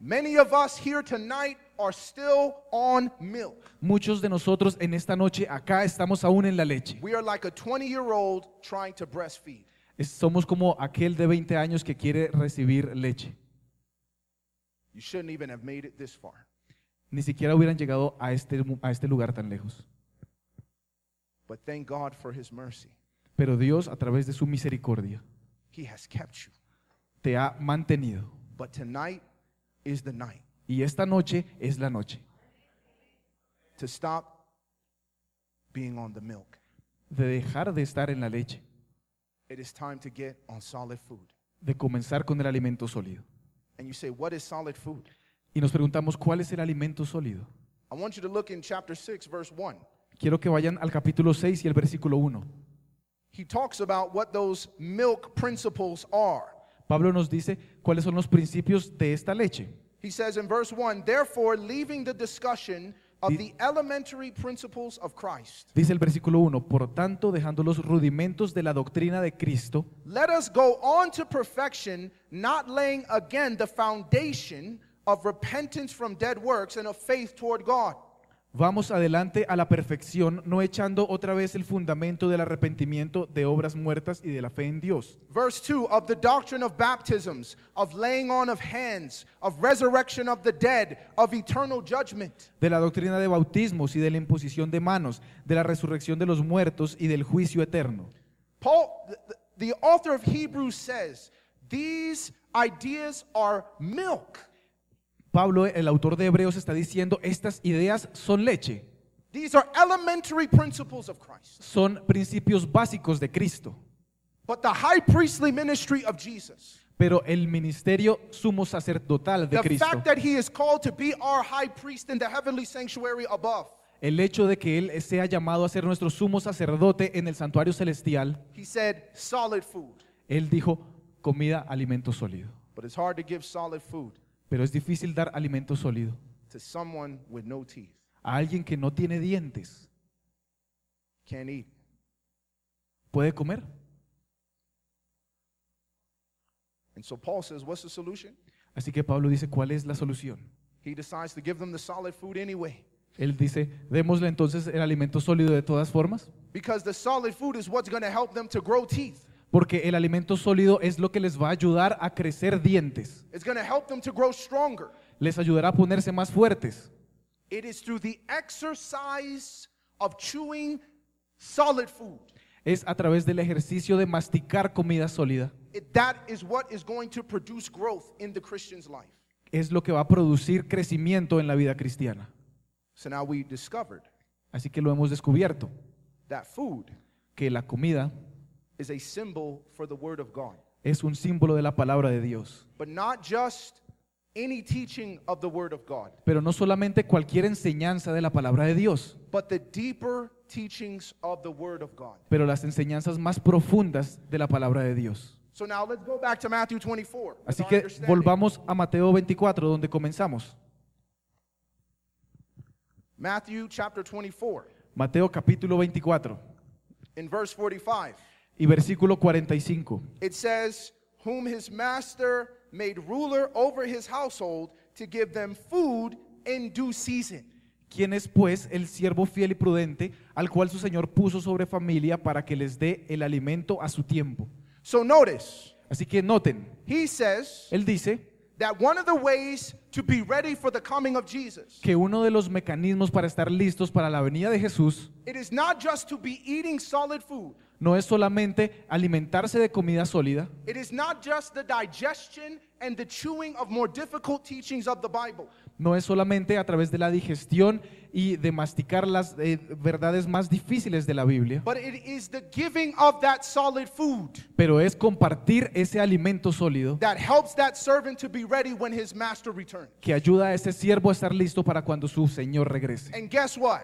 Speaker 1: Many of us here tonight are still on milk.
Speaker 2: Muchos de nosotros en esta noche acá estamos aún en la leche.
Speaker 1: We are like a 20 year old trying to breastfeed.
Speaker 2: Somos como aquel de 20 años que quiere recibir leche.
Speaker 1: You shouldn't even have made it this far.
Speaker 2: Ni siquiera hubieran llegado a este, a este lugar tan lejos.
Speaker 1: But thank God for His mercy.
Speaker 2: Pero Dios, a través de su misericordia,
Speaker 1: He has kept you.
Speaker 2: te ha mantenido.
Speaker 1: But tonight is the night
Speaker 2: Y esta noche es la noche
Speaker 1: to stop being on the milk.
Speaker 2: de dejar de estar en la leche,
Speaker 1: It is time to get on solid food.
Speaker 2: de comenzar con el alimento sólido.
Speaker 1: And you say, What is solid food?
Speaker 2: Y nos preguntamos, ¿cuál es el alimento sólido?
Speaker 1: I want you to look in chapter 6, verse 1.
Speaker 2: Quiero que vayan al capítulo 6 y el versículo 1.
Speaker 1: He talks about what those milk principles are.
Speaker 2: Pablo nos dice cuáles son los principios de esta leche.
Speaker 1: He says in verse 1, therefore, leaving the discussion of the elementary principles of Christ,
Speaker 2: Dice el versículo 1, por tanto, dejando los rudimentos de la doctrina de Cristo,
Speaker 1: let us go on to perfection, not laying again the foundation of repentance from dead works and of faith toward God.
Speaker 2: vamos adelante a la perfección, no echando otra vez el fundamento del arrepentimiento de obras muertas y de la fe en Dios.
Speaker 1: Verse 2 of the doctrine of baptisms, of laying on of hands, of resurrection of the dead, of eternal judgment.
Speaker 2: De la doctrina de bautismos y de la imposición de manos, de la resurrección de los muertos y del juicio eterno.
Speaker 1: Paul, the, the author of Hebrews says, these ideas are milk.
Speaker 2: Pablo, el autor de Hebreos, está diciendo, estas ideas son leche,
Speaker 1: These are elementary principles of Christ.
Speaker 2: son principios básicos de Cristo.
Speaker 1: But the high priestly ministry of Jesus,
Speaker 2: Pero el ministerio sumo sacerdotal de
Speaker 1: the
Speaker 2: Cristo,
Speaker 1: fact that he is called to be our high priest in the heavenly sanctuary above,
Speaker 2: el hecho de que Él sea llamado a ser nuestro sumo sacerdote en el santuario celestial,
Speaker 1: he said solid food.
Speaker 2: Él dijo comida, alimento sólido.
Speaker 1: But it's hard to give solid food
Speaker 2: Pero es difícil dar alimento sólido
Speaker 1: to someone with no teeth.
Speaker 2: a alguien que no tiene dientes.
Speaker 1: Can't eat.
Speaker 2: ¿Puede comer?
Speaker 1: And so Paul says, what's the solution?
Speaker 2: Así que Pablo dice, ¿cuál es la solución?
Speaker 1: He decides to give them the solid food anyway.
Speaker 2: Él dice, démosle entonces el alimento sólido de todas formas,
Speaker 1: Because the solid food is what's going to help them to grow teeth.
Speaker 2: Porque el alimento sólido es lo que les va a ayudar a crecer dientes,
Speaker 1: It's going to help them to grow stronger.
Speaker 2: les ayudará a ponerse más fuertes.
Speaker 1: It is through the exercise of chewing solid food.
Speaker 2: Es a través del ejercicio de masticar comida sólida,
Speaker 1: It, that is what is going to produce growth in the Christian's life.
Speaker 2: es lo que va a producir crecimiento en la vida cristiana.
Speaker 1: So now we discovered
Speaker 2: Así que lo hemos descubierto,
Speaker 1: that food
Speaker 2: que la comida
Speaker 1: is a symbol for the Word of God.
Speaker 2: es un símbolo de la palabra de Dios.
Speaker 1: But not just any teaching of the Word of God,
Speaker 2: Pero no solamente cualquier enseñanza de la palabra de Dios,
Speaker 1: but the deeper teachings of the Word of God.
Speaker 2: pero las enseñanzas más profundas de la palabra de Dios.
Speaker 1: So now let's go back to Matthew 24. with
Speaker 2: Así
Speaker 1: our
Speaker 2: que
Speaker 1: understanding.
Speaker 2: volvamos a Mateo 24, donde comenzamos.
Speaker 1: Matthew chapter 24,
Speaker 2: Mateo capítulo 24
Speaker 1: in verse 45.
Speaker 2: Y versículo 45.
Speaker 1: It says, Whom his master made ruler over his household to give them food in due season.
Speaker 2: ¿Quién es pues el siervo fiel y prudente al cual su Señor puso sobre familia para que les dé el alimento a su tiempo?
Speaker 1: So notice,
Speaker 2: Así que noten,
Speaker 1: he says
Speaker 2: él dice
Speaker 1: that one of the ways to be ready for the coming of Jesus,
Speaker 2: que uno de los mecanismos para estar listos para la venida de Jesús
Speaker 1: it is not just to be eating solid food.
Speaker 2: No es solamente alimentarse de comida sólida,
Speaker 1: It is not just the digestion and the chewing of more difficult teachings of the Bible.
Speaker 2: no es solamente a través de la digestión y de masticar las eh, verdades más difíciles de la Biblia,
Speaker 1: But it is the giving of that solid food
Speaker 2: pero es compartir ese alimento sólido
Speaker 1: that helps that servant to be ready when his master returns.
Speaker 2: que ayuda a ese siervo a estar listo para cuando su Señor regrese.
Speaker 1: And guess what?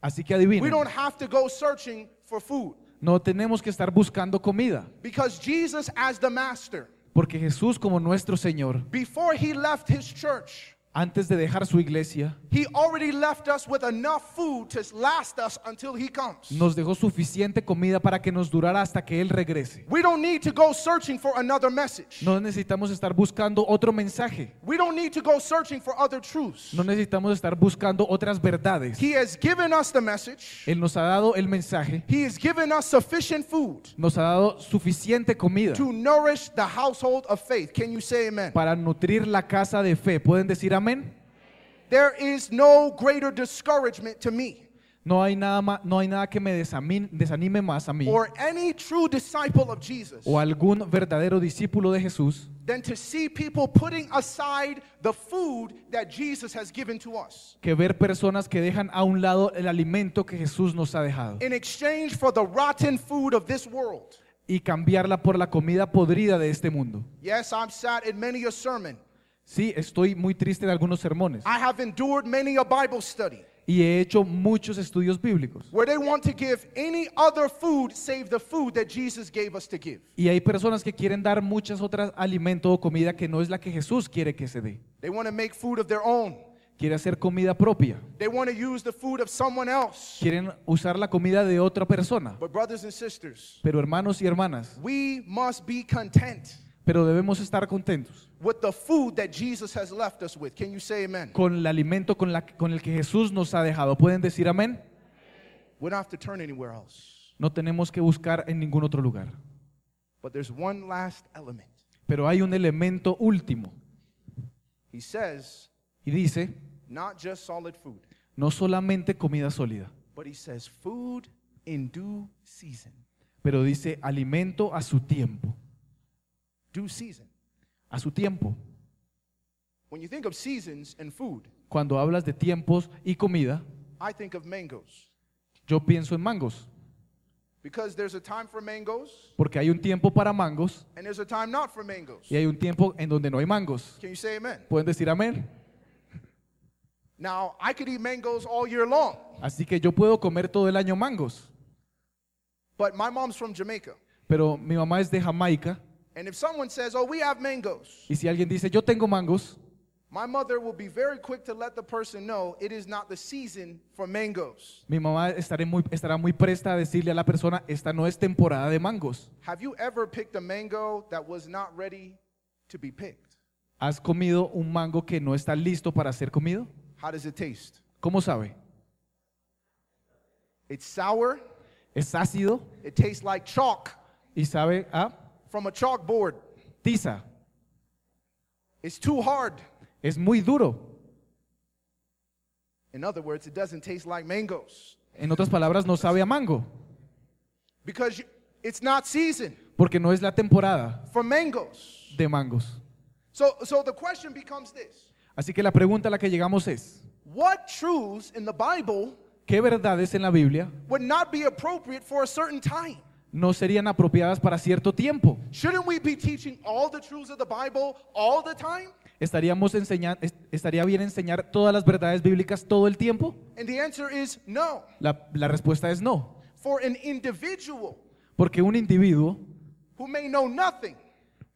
Speaker 2: Así que
Speaker 1: We
Speaker 2: adivinen,
Speaker 1: don't have to go searching for food
Speaker 2: no tenemos que estar buscando comida,
Speaker 1: because Jesus, as the master,
Speaker 2: porque Jesús como nuestro Señor,
Speaker 1: before he left his church,
Speaker 2: antes de dejar su iglesia,
Speaker 1: he already left us with enough food to last us until he comes.
Speaker 2: nos dejó suficiente comida para que nos durara hasta que Él regrese.
Speaker 1: We don't need to go searching for another message.
Speaker 2: No necesitamos estar buscando otro mensaje,
Speaker 1: We don't need to go searching for other truths.
Speaker 2: no necesitamos estar buscando otras verdades.
Speaker 1: He has given us the message.
Speaker 2: Él nos ha dado el mensaje,
Speaker 1: He has given us sufficient food
Speaker 2: nos ha dado suficiente comida
Speaker 1: to nourish the household of faith. Can you say amen?
Speaker 2: para nutrir la casa de fe. ¿Pueden decir amén?
Speaker 1: There is no greater discouragement to me
Speaker 2: No hay nada, ma- no hay nada que me desanime más a mí
Speaker 1: or any true disciple of Jesus
Speaker 2: o algún verdadero discípulo de Jesús
Speaker 1: than to see people putting aside the food that Jesus has given to us
Speaker 2: que ver personas que dejan a un lado el alimento que Jesús nos ha dejado
Speaker 1: in exchange for the rotten food of this world.
Speaker 2: y cambiarla por la comida podrida de este mundo.
Speaker 1: Yes, I've sat in many a sermon
Speaker 2: Sí, estoy muy triste de algunos sermones
Speaker 1: I have endured many a Bible study
Speaker 2: y he hecho muchos estudios bíblicos.
Speaker 1: where they want to give any other food save the food that Jesus gave us to give.
Speaker 2: Y hay personas que quieren dar muchas otras alimentos o comida que no es la que Jesús quiere que se dé.
Speaker 1: They want to make food of their own.
Speaker 2: Quiere hacer comida propia.
Speaker 1: They want to use the food of someone else.
Speaker 2: Quieren usar la comida de otra persona.
Speaker 1: But brothers and sisters,
Speaker 2: Pero hermanos y hermanas,
Speaker 1: we must be content
Speaker 2: pero debemos estar contentos
Speaker 1: with the food that Jesus has left us with. Can you say amen?
Speaker 2: con el alimento con, la- con el que Jesús nos ha dejado. ¿Pueden decir amén?
Speaker 1: We don't have to turn anywhere else.
Speaker 2: No tenemos que buscar en ningún otro lugar.
Speaker 1: But there's one last element.
Speaker 2: Pero hay un elemento último
Speaker 1: He says,
Speaker 2: y dice,
Speaker 1: not just solid food,
Speaker 2: no solamente comida sólida,
Speaker 1: but he says, food in due season.
Speaker 2: pero dice alimento a su tiempo.
Speaker 1: Due season.
Speaker 2: A su tiempo.
Speaker 1: When you think of seasons and food,
Speaker 2: Cuando hablas de tiempos y comida,
Speaker 1: I think of mangoes.
Speaker 2: yo pienso en mangos,
Speaker 1: Because there's a time for mangoes
Speaker 2: porque hay un tiempo para mangos
Speaker 1: and there's a time not for mangoes.
Speaker 2: y hay un tiempo en donde no hay mangos.
Speaker 1: Can you say amen?
Speaker 2: ¿Pueden decir amén?
Speaker 1: Now, I could eat mangoes all year long,
Speaker 2: Así que yo puedo comer todo el año mangos,
Speaker 1: but my mom's from Jamaica.
Speaker 2: pero mi mamá es de Jamaica
Speaker 1: And if someone says, Oh, we have mangoes,
Speaker 2: y si alguien dice yo tengo mangos,
Speaker 1: my mother will be very quick to let the person know it is not the season for mangoes.
Speaker 2: mi mamá estaré muy, estará muy presta a decirle a la persona, esta no es temporada de mangos.
Speaker 1: Have you ever picked a mango that was not ready to be picked?
Speaker 2: ¿Has comido un mango que no está listo para ser comido?
Speaker 1: How does it taste?
Speaker 2: ¿Cómo sabe?
Speaker 1: It's sour,
Speaker 2: Es ácido
Speaker 1: it tastes like chalk
Speaker 2: y sabe a
Speaker 1: from a chalkboard.
Speaker 2: tiza.
Speaker 1: It's too hard.
Speaker 2: Es muy duro.
Speaker 1: In other words, it doesn't taste like mangoes
Speaker 2: En otras palabras, no sabe a mango,
Speaker 1: because you- it's not season
Speaker 2: porque no es la temporada
Speaker 1: for mangoes.
Speaker 2: de mangos.
Speaker 1: So, so the question becomes this
Speaker 2: Así que la pregunta a la que llegamos es,
Speaker 1: What truths in the Bible
Speaker 2: ¿qué verdades en la Biblia
Speaker 1: would not be appropriate for a certain time?
Speaker 2: No serían apropiadas para cierto tiempo?
Speaker 1: Shouldn't we be teaching all the truths of the Bible all the time?
Speaker 2: ¿Estaríamos enseñando, ¿Estaría bien enseñar todas las verdades bíblicas todo el tiempo?
Speaker 1: And the answer is no.
Speaker 2: La, la respuesta es no,
Speaker 1: For an individual
Speaker 2: porque un individuo
Speaker 1: who may know nothing,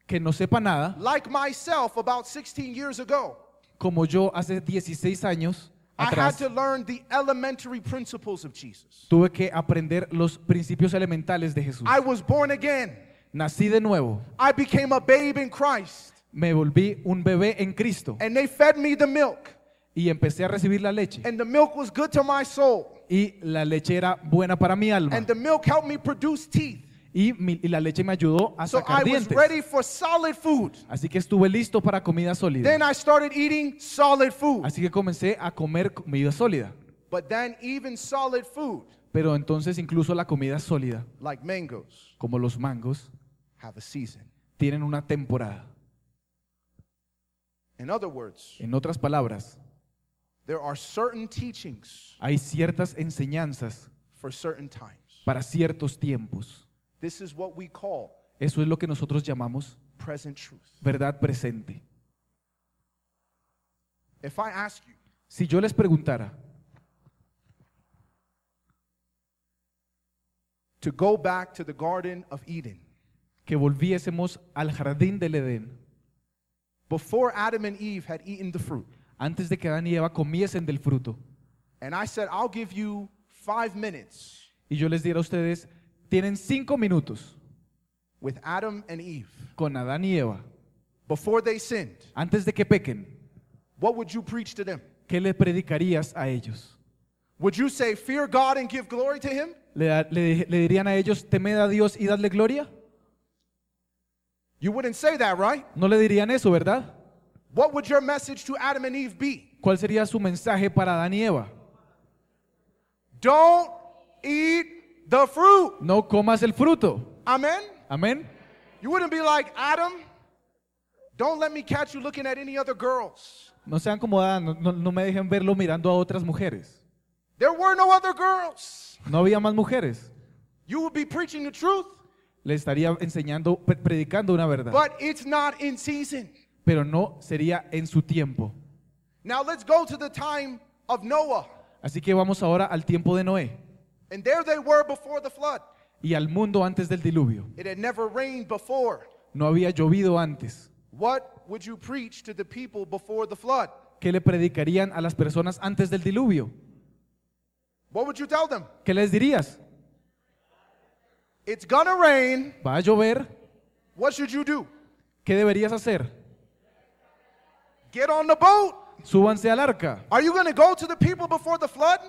Speaker 2: que no sepa nada,
Speaker 1: like myself about 16 years ago,
Speaker 2: como yo hace 16 años
Speaker 1: I had to learn the elementary principles of Jesus.
Speaker 2: tuve que aprender los principios elementales de Jesús.
Speaker 1: I was born again.
Speaker 2: Nací de nuevo,
Speaker 1: I became a babe in Christ.
Speaker 2: me volví un bebé en Cristo
Speaker 1: And they fed me the milk.
Speaker 2: y empecé a recibir la leche.
Speaker 1: And the milk was good to my soul.
Speaker 2: Y la leche era buena para mi alma.
Speaker 1: And the milk helped me produce teeth.
Speaker 2: Y, mi- y la leche me ayudó a
Speaker 1: So I
Speaker 2: sacar
Speaker 1: was
Speaker 2: dientes.
Speaker 1: ready for solid food.
Speaker 2: Así que estuve listo para comida sólida.
Speaker 1: Then I started eating solid food.
Speaker 2: Así que comencé a comer comida sólida.
Speaker 1: But then even solid food,
Speaker 2: Pero entonces incluso la comida sólida,
Speaker 1: like mangoes,
Speaker 2: como los mangos,
Speaker 1: have a season.
Speaker 2: tienen una temporada.
Speaker 1: In other words,
Speaker 2: En otras palabras,
Speaker 1: there are certain teachings
Speaker 2: hay ciertas enseñanzas
Speaker 1: for certain times.
Speaker 2: para ciertos tiempos.
Speaker 1: This is what we call
Speaker 2: Eso es lo que nosotros llamamos
Speaker 1: present truth.
Speaker 2: verdad presente.
Speaker 1: If I ask you,
Speaker 2: Si yo les preguntara
Speaker 1: to go back to the Garden of Eden,
Speaker 2: que volviésemos al jardín del Edén,
Speaker 1: before Adam and Eve had eaten the fruit,
Speaker 2: antes de que Adán y Eva comiesen del fruto,
Speaker 1: and I said, I'll give you five minutes
Speaker 2: y yo les diera a ustedes, tienen cinco minutos
Speaker 1: with Adam and Eve
Speaker 2: con Adán y Eva,
Speaker 1: before they sinned,
Speaker 2: antes de que pequen,
Speaker 1: what would you preach to them?
Speaker 2: ¿qué le predicarías a ellos?
Speaker 1: Would you say, Fear God and give glory to Him?
Speaker 2: ¿Le, da- le- le dirían a ellos, temed a Dios y dadle gloria?
Speaker 1: You wouldn't say that, right?
Speaker 2: No le dirían eso, ¿verdad?
Speaker 1: What would your message to Adam and Eve be?
Speaker 2: ¿Cuál sería su mensaje para Adán y Eva?
Speaker 1: Don't eat the fruit.
Speaker 2: No comas el fruto.
Speaker 1: Amen?
Speaker 2: Amén.
Speaker 1: You wouldn't be like, Adam, don't let me catch you looking at any other girls.
Speaker 2: No sean como Adán, no, no- no me dejen verlo mirando a otras mujeres.
Speaker 1: There were no other girls.
Speaker 2: No había más mujeres.
Speaker 1: You would be preaching the truth,
Speaker 2: Le estaría enseñando, pre- predicando una verdad.
Speaker 1: but it's not in season.
Speaker 2: pero no sería en su tiempo.
Speaker 1: Now let's go to the time of Noah.
Speaker 2: Así que vamos ahora al tiempo de Noé
Speaker 1: And there they were before the flood.
Speaker 2: y al mundo antes del diluvio.
Speaker 1: It had never rained before.
Speaker 2: No había llovido antes.
Speaker 1: What would you preach to the people before the flood?
Speaker 2: ¿Qué le predicarían a las personas antes del diluvio?
Speaker 1: What would you tell them?
Speaker 2: ¿Qué les dirías?
Speaker 1: It's gonna rain.
Speaker 2: ¿Va a llover?
Speaker 1: What should you do?
Speaker 2: ¿Qué deberías hacer?
Speaker 1: Get on the boat.
Speaker 2: Súbanse al arca.
Speaker 1: Are you gonna go to the people before the flood?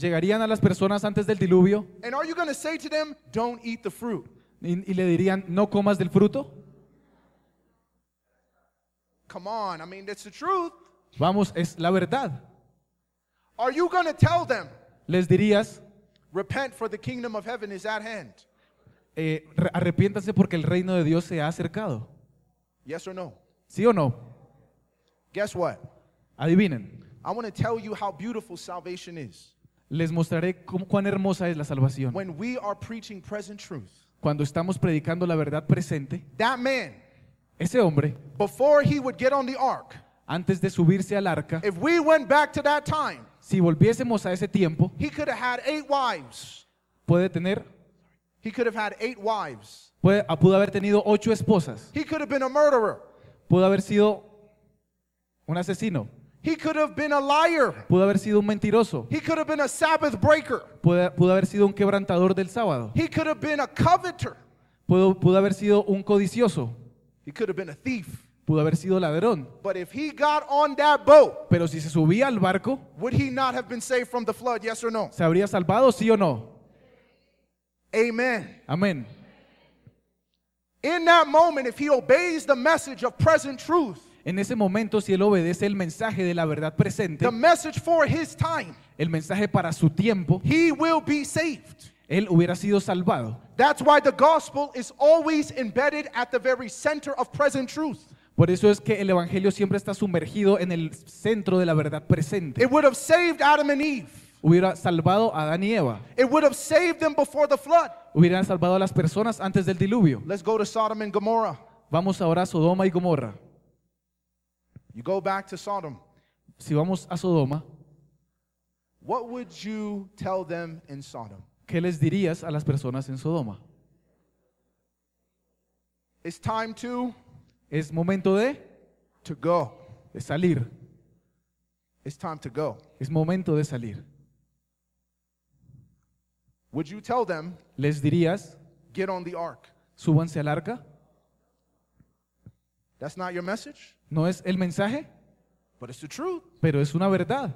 Speaker 2: ¿Llegarían a las personas antes del diluvio
Speaker 1: And are you gonna say to them, don't eat the fruit?
Speaker 2: y, y le dirían, no comas del fruto?
Speaker 1: Come on, I mean, that's the truth.
Speaker 2: Vamos, es la verdad.
Speaker 1: Are you gonna tell them,
Speaker 2: Les dirías,
Speaker 1: repent for the kingdom of heaven is at hand?
Speaker 2: eh, re- arrepiéntanse porque el reino de Dios se ha acercado.
Speaker 1: Yes or no?
Speaker 2: ¿Sí o no?
Speaker 1: Guess what?
Speaker 2: Adivinen.
Speaker 1: I wanna tell you how beautiful salvation is.
Speaker 2: Les mostraré cómo- cuán hermosa es la salvación.
Speaker 1: When we are preaching present truth,
Speaker 2: Cuando estamos predicando la verdad presente,
Speaker 1: that man,
Speaker 2: ese hombre,
Speaker 1: before he would get on the ark,
Speaker 2: antes de subirse al arca,
Speaker 1: if we went back to that time,
Speaker 2: si volviésemos a ese tiempo,
Speaker 1: he could have had eight wives.
Speaker 2: puede tener,
Speaker 1: He could have had eight wives.
Speaker 2: puede, ah, pudo haber tenido ocho esposas,
Speaker 1: He could have been a murderer.
Speaker 2: pudo haber sido un asesino,
Speaker 1: He could have been a liar.
Speaker 2: pudo haber sido un mentiroso,
Speaker 1: He could have been a Sabbath breaker.
Speaker 2: pudo, pudo haber sido un quebrantador del sábado,
Speaker 1: He could have been a coveter.
Speaker 2: pudo, pudo haber sido un codicioso,
Speaker 1: He could have been a thief.
Speaker 2: pudo haber sido ladrón.
Speaker 1: But if he got on that boat,
Speaker 2: Pero si se subía al barco,
Speaker 1: would he not have been saved from the flood? Yes or no?
Speaker 2: ¿se habría salvado, sí o no?
Speaker 1: Amen.
Speaker 2: Amén.
Speaker 1: In that moment, if he obeys the message of present truth,
Speaker 2: En ese momento, si él obedece el mensaje de la verdad presente,
Speaker 1: the message for his time,
Speaker 2: el mensaje para su tiempo,
Speaker 1: he will be saved.
Speaker 2: él hubiera sido salvado.
Speaker 1: That's why the gospel is always embedded at the very center of present truth.
Speaker 2: Por eso es que el Evangelio siempre está sumergido en el centro de la verdad presente.
Speaker 1: It would have saved Adam and Eve.
Speaker 2: Hubiera salvado a Adán y Eva.
Speaker 1: It would have saved them before the flood.
Speaker 2: Hubiera salvado a las personas antes del diluvio.
Speaker 1: Let's go to Sodom and Gomorrah.
Speaker 2: Vamos ahora a Sodoma y Gomorra.
Speaker 1: You go back to Sodom.
Speaker 2: Si vamos a Sodoma,
Speaker 1: What would you tell them in Sodom?
Speaker 2: ¿qué les dirías a las personas en Sodoma?
Speaker 1: It's time to
Speaker 2: Es momento de,
Speaker 1: to go.
Speaker 2: de salir.
Speaker 1: It's time to go.
Speaker 2: Es momento de salir.
Speaker 1: Would you tell them
Speaker 2: Les dirías,
Speaker 1: get on the ark?
Speaker 2: súbanse al arca.
Speaker 1: That's not your message,
Speaker 2: No es el mensaje,
Speaker 1: but it's the truth.
Speaker 2: pero es una verdad.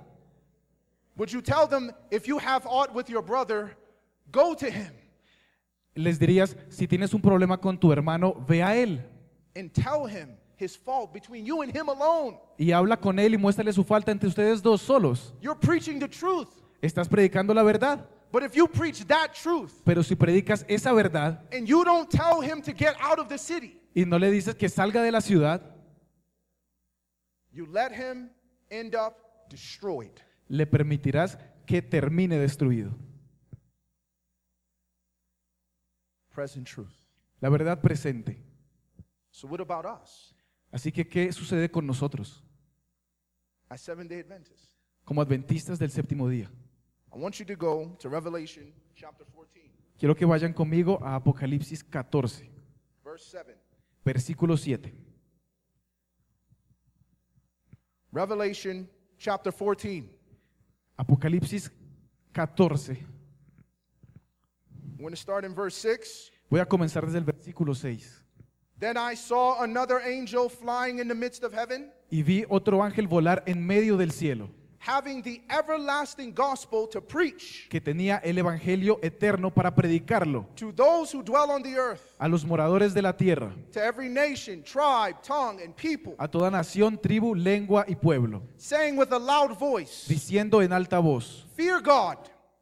Speaker 1: Would you tell them if you have aught with your brother, go to him
Speaker 2: Les dirías, si tienes un problema con tu hermano, ve a él
Speaker 1: and tell him his fault between you and him alone?
Speaker 2: y habla con él y muéstrale su falta entre ustedes dos solos.
Speaker 1: You're preaching the truth.
Speaker 2: Estás predicando la verdad,
Speaker 1: But if you preach that truth
Speaker 2: pero si predicas esa verdad
Speaker 1: and you don't tell him to get out of the city,
Speaker 2: y no le dices que salga de la ciudad,
Speaker 1: you let him end up destroyed.
Speaker 2: le permitirás que termine destruido.
Speaker 1: Present truth.
Speaker 2: La verdad presente.
Speaker 1: So, what about us
Speaker 2: Así que, ¿qué sucede con nosotros
Speaker 1: as Seventh day Adventists?
Speaker 2: como adventistas del séptimo día?
Speaker 1: I want you to go to Revelation chapter 14,
Speaker 2: Quiero que vayan conmigo a Apocalipsis 14,
Speaker 1: verse 7.
Speaker 2: Versículo 7.
Speaker 1: Revelation chapter 14.
Speaker 2: Apocalipsis 14.
Speaker 1: I'm going to start in verse 6.
Speaker 2: Voy a comenzar desde el versículo 6.
Speaker 1: Then I saw another angel flying in the midst of heaven,
Speaker 2: Y vi otro ángel volar en medio del cielo,
Speaker 1: having the everlasting gospel to preach
Speaker 2: que tenía el evangelio eterno para predicarlo
Speaker 1: to those who dwell on the earth,
Speaker 2: a los moradores de la tierra,
Speaker 1: to every nation, tribe, tongue, and people,
Speaker 2: a toda nación, tribu, lengua y pueblo,
Speaker 1: saying with a loud voice,
Speaker 2: diciendo en alta voz:
Speaker 1: Fear God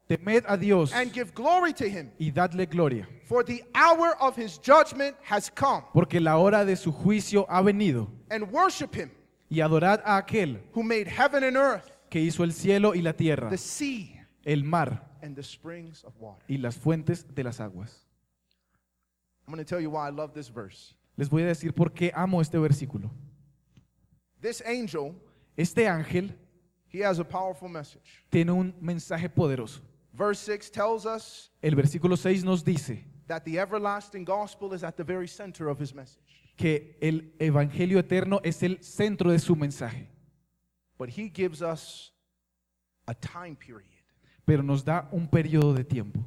Speaker 2: Temed a Dios
Speaker 1: and give glory to him,
Speaker 2: y dadle gloria,
Speaker 1: for the hour of his judgment has come,
Speaker 2: porque la hora de su juicio ha venido,
Speaker 1: and worship him
Speaker 2: y adorad a aquel
Speaker 1: who made heaven and earth,
Speaker 2: que hizo el cielo y la tierra,
Speaker 1: the sea,
Speaker 2: el mar
Speaker 1: and the springs of water.
Speaker 2: y las fuentes de las aguas.
Speaker 1: I'm going to tell you why I love this verse.
Speaker 2: Les voy a decir por qué amo este versículo.
Speaker 1: This angel,
Speaker 2: Este ángel
Speaker 1: he has a powerful message.
Speaker 2: tiene un mensaje poderoso.
Speaker 1: Verse 6 tells us
Speaker 2: El versículo 6 nos dice
Speaker 1: that the everlasting gospel is at the very center of his message.
Speaker 2: que el Evangelio eterno es el centro de su mensaje,
Speaker 1: But he gives us a time period.
Speaker 2: pero nos da un periodo de tiempo.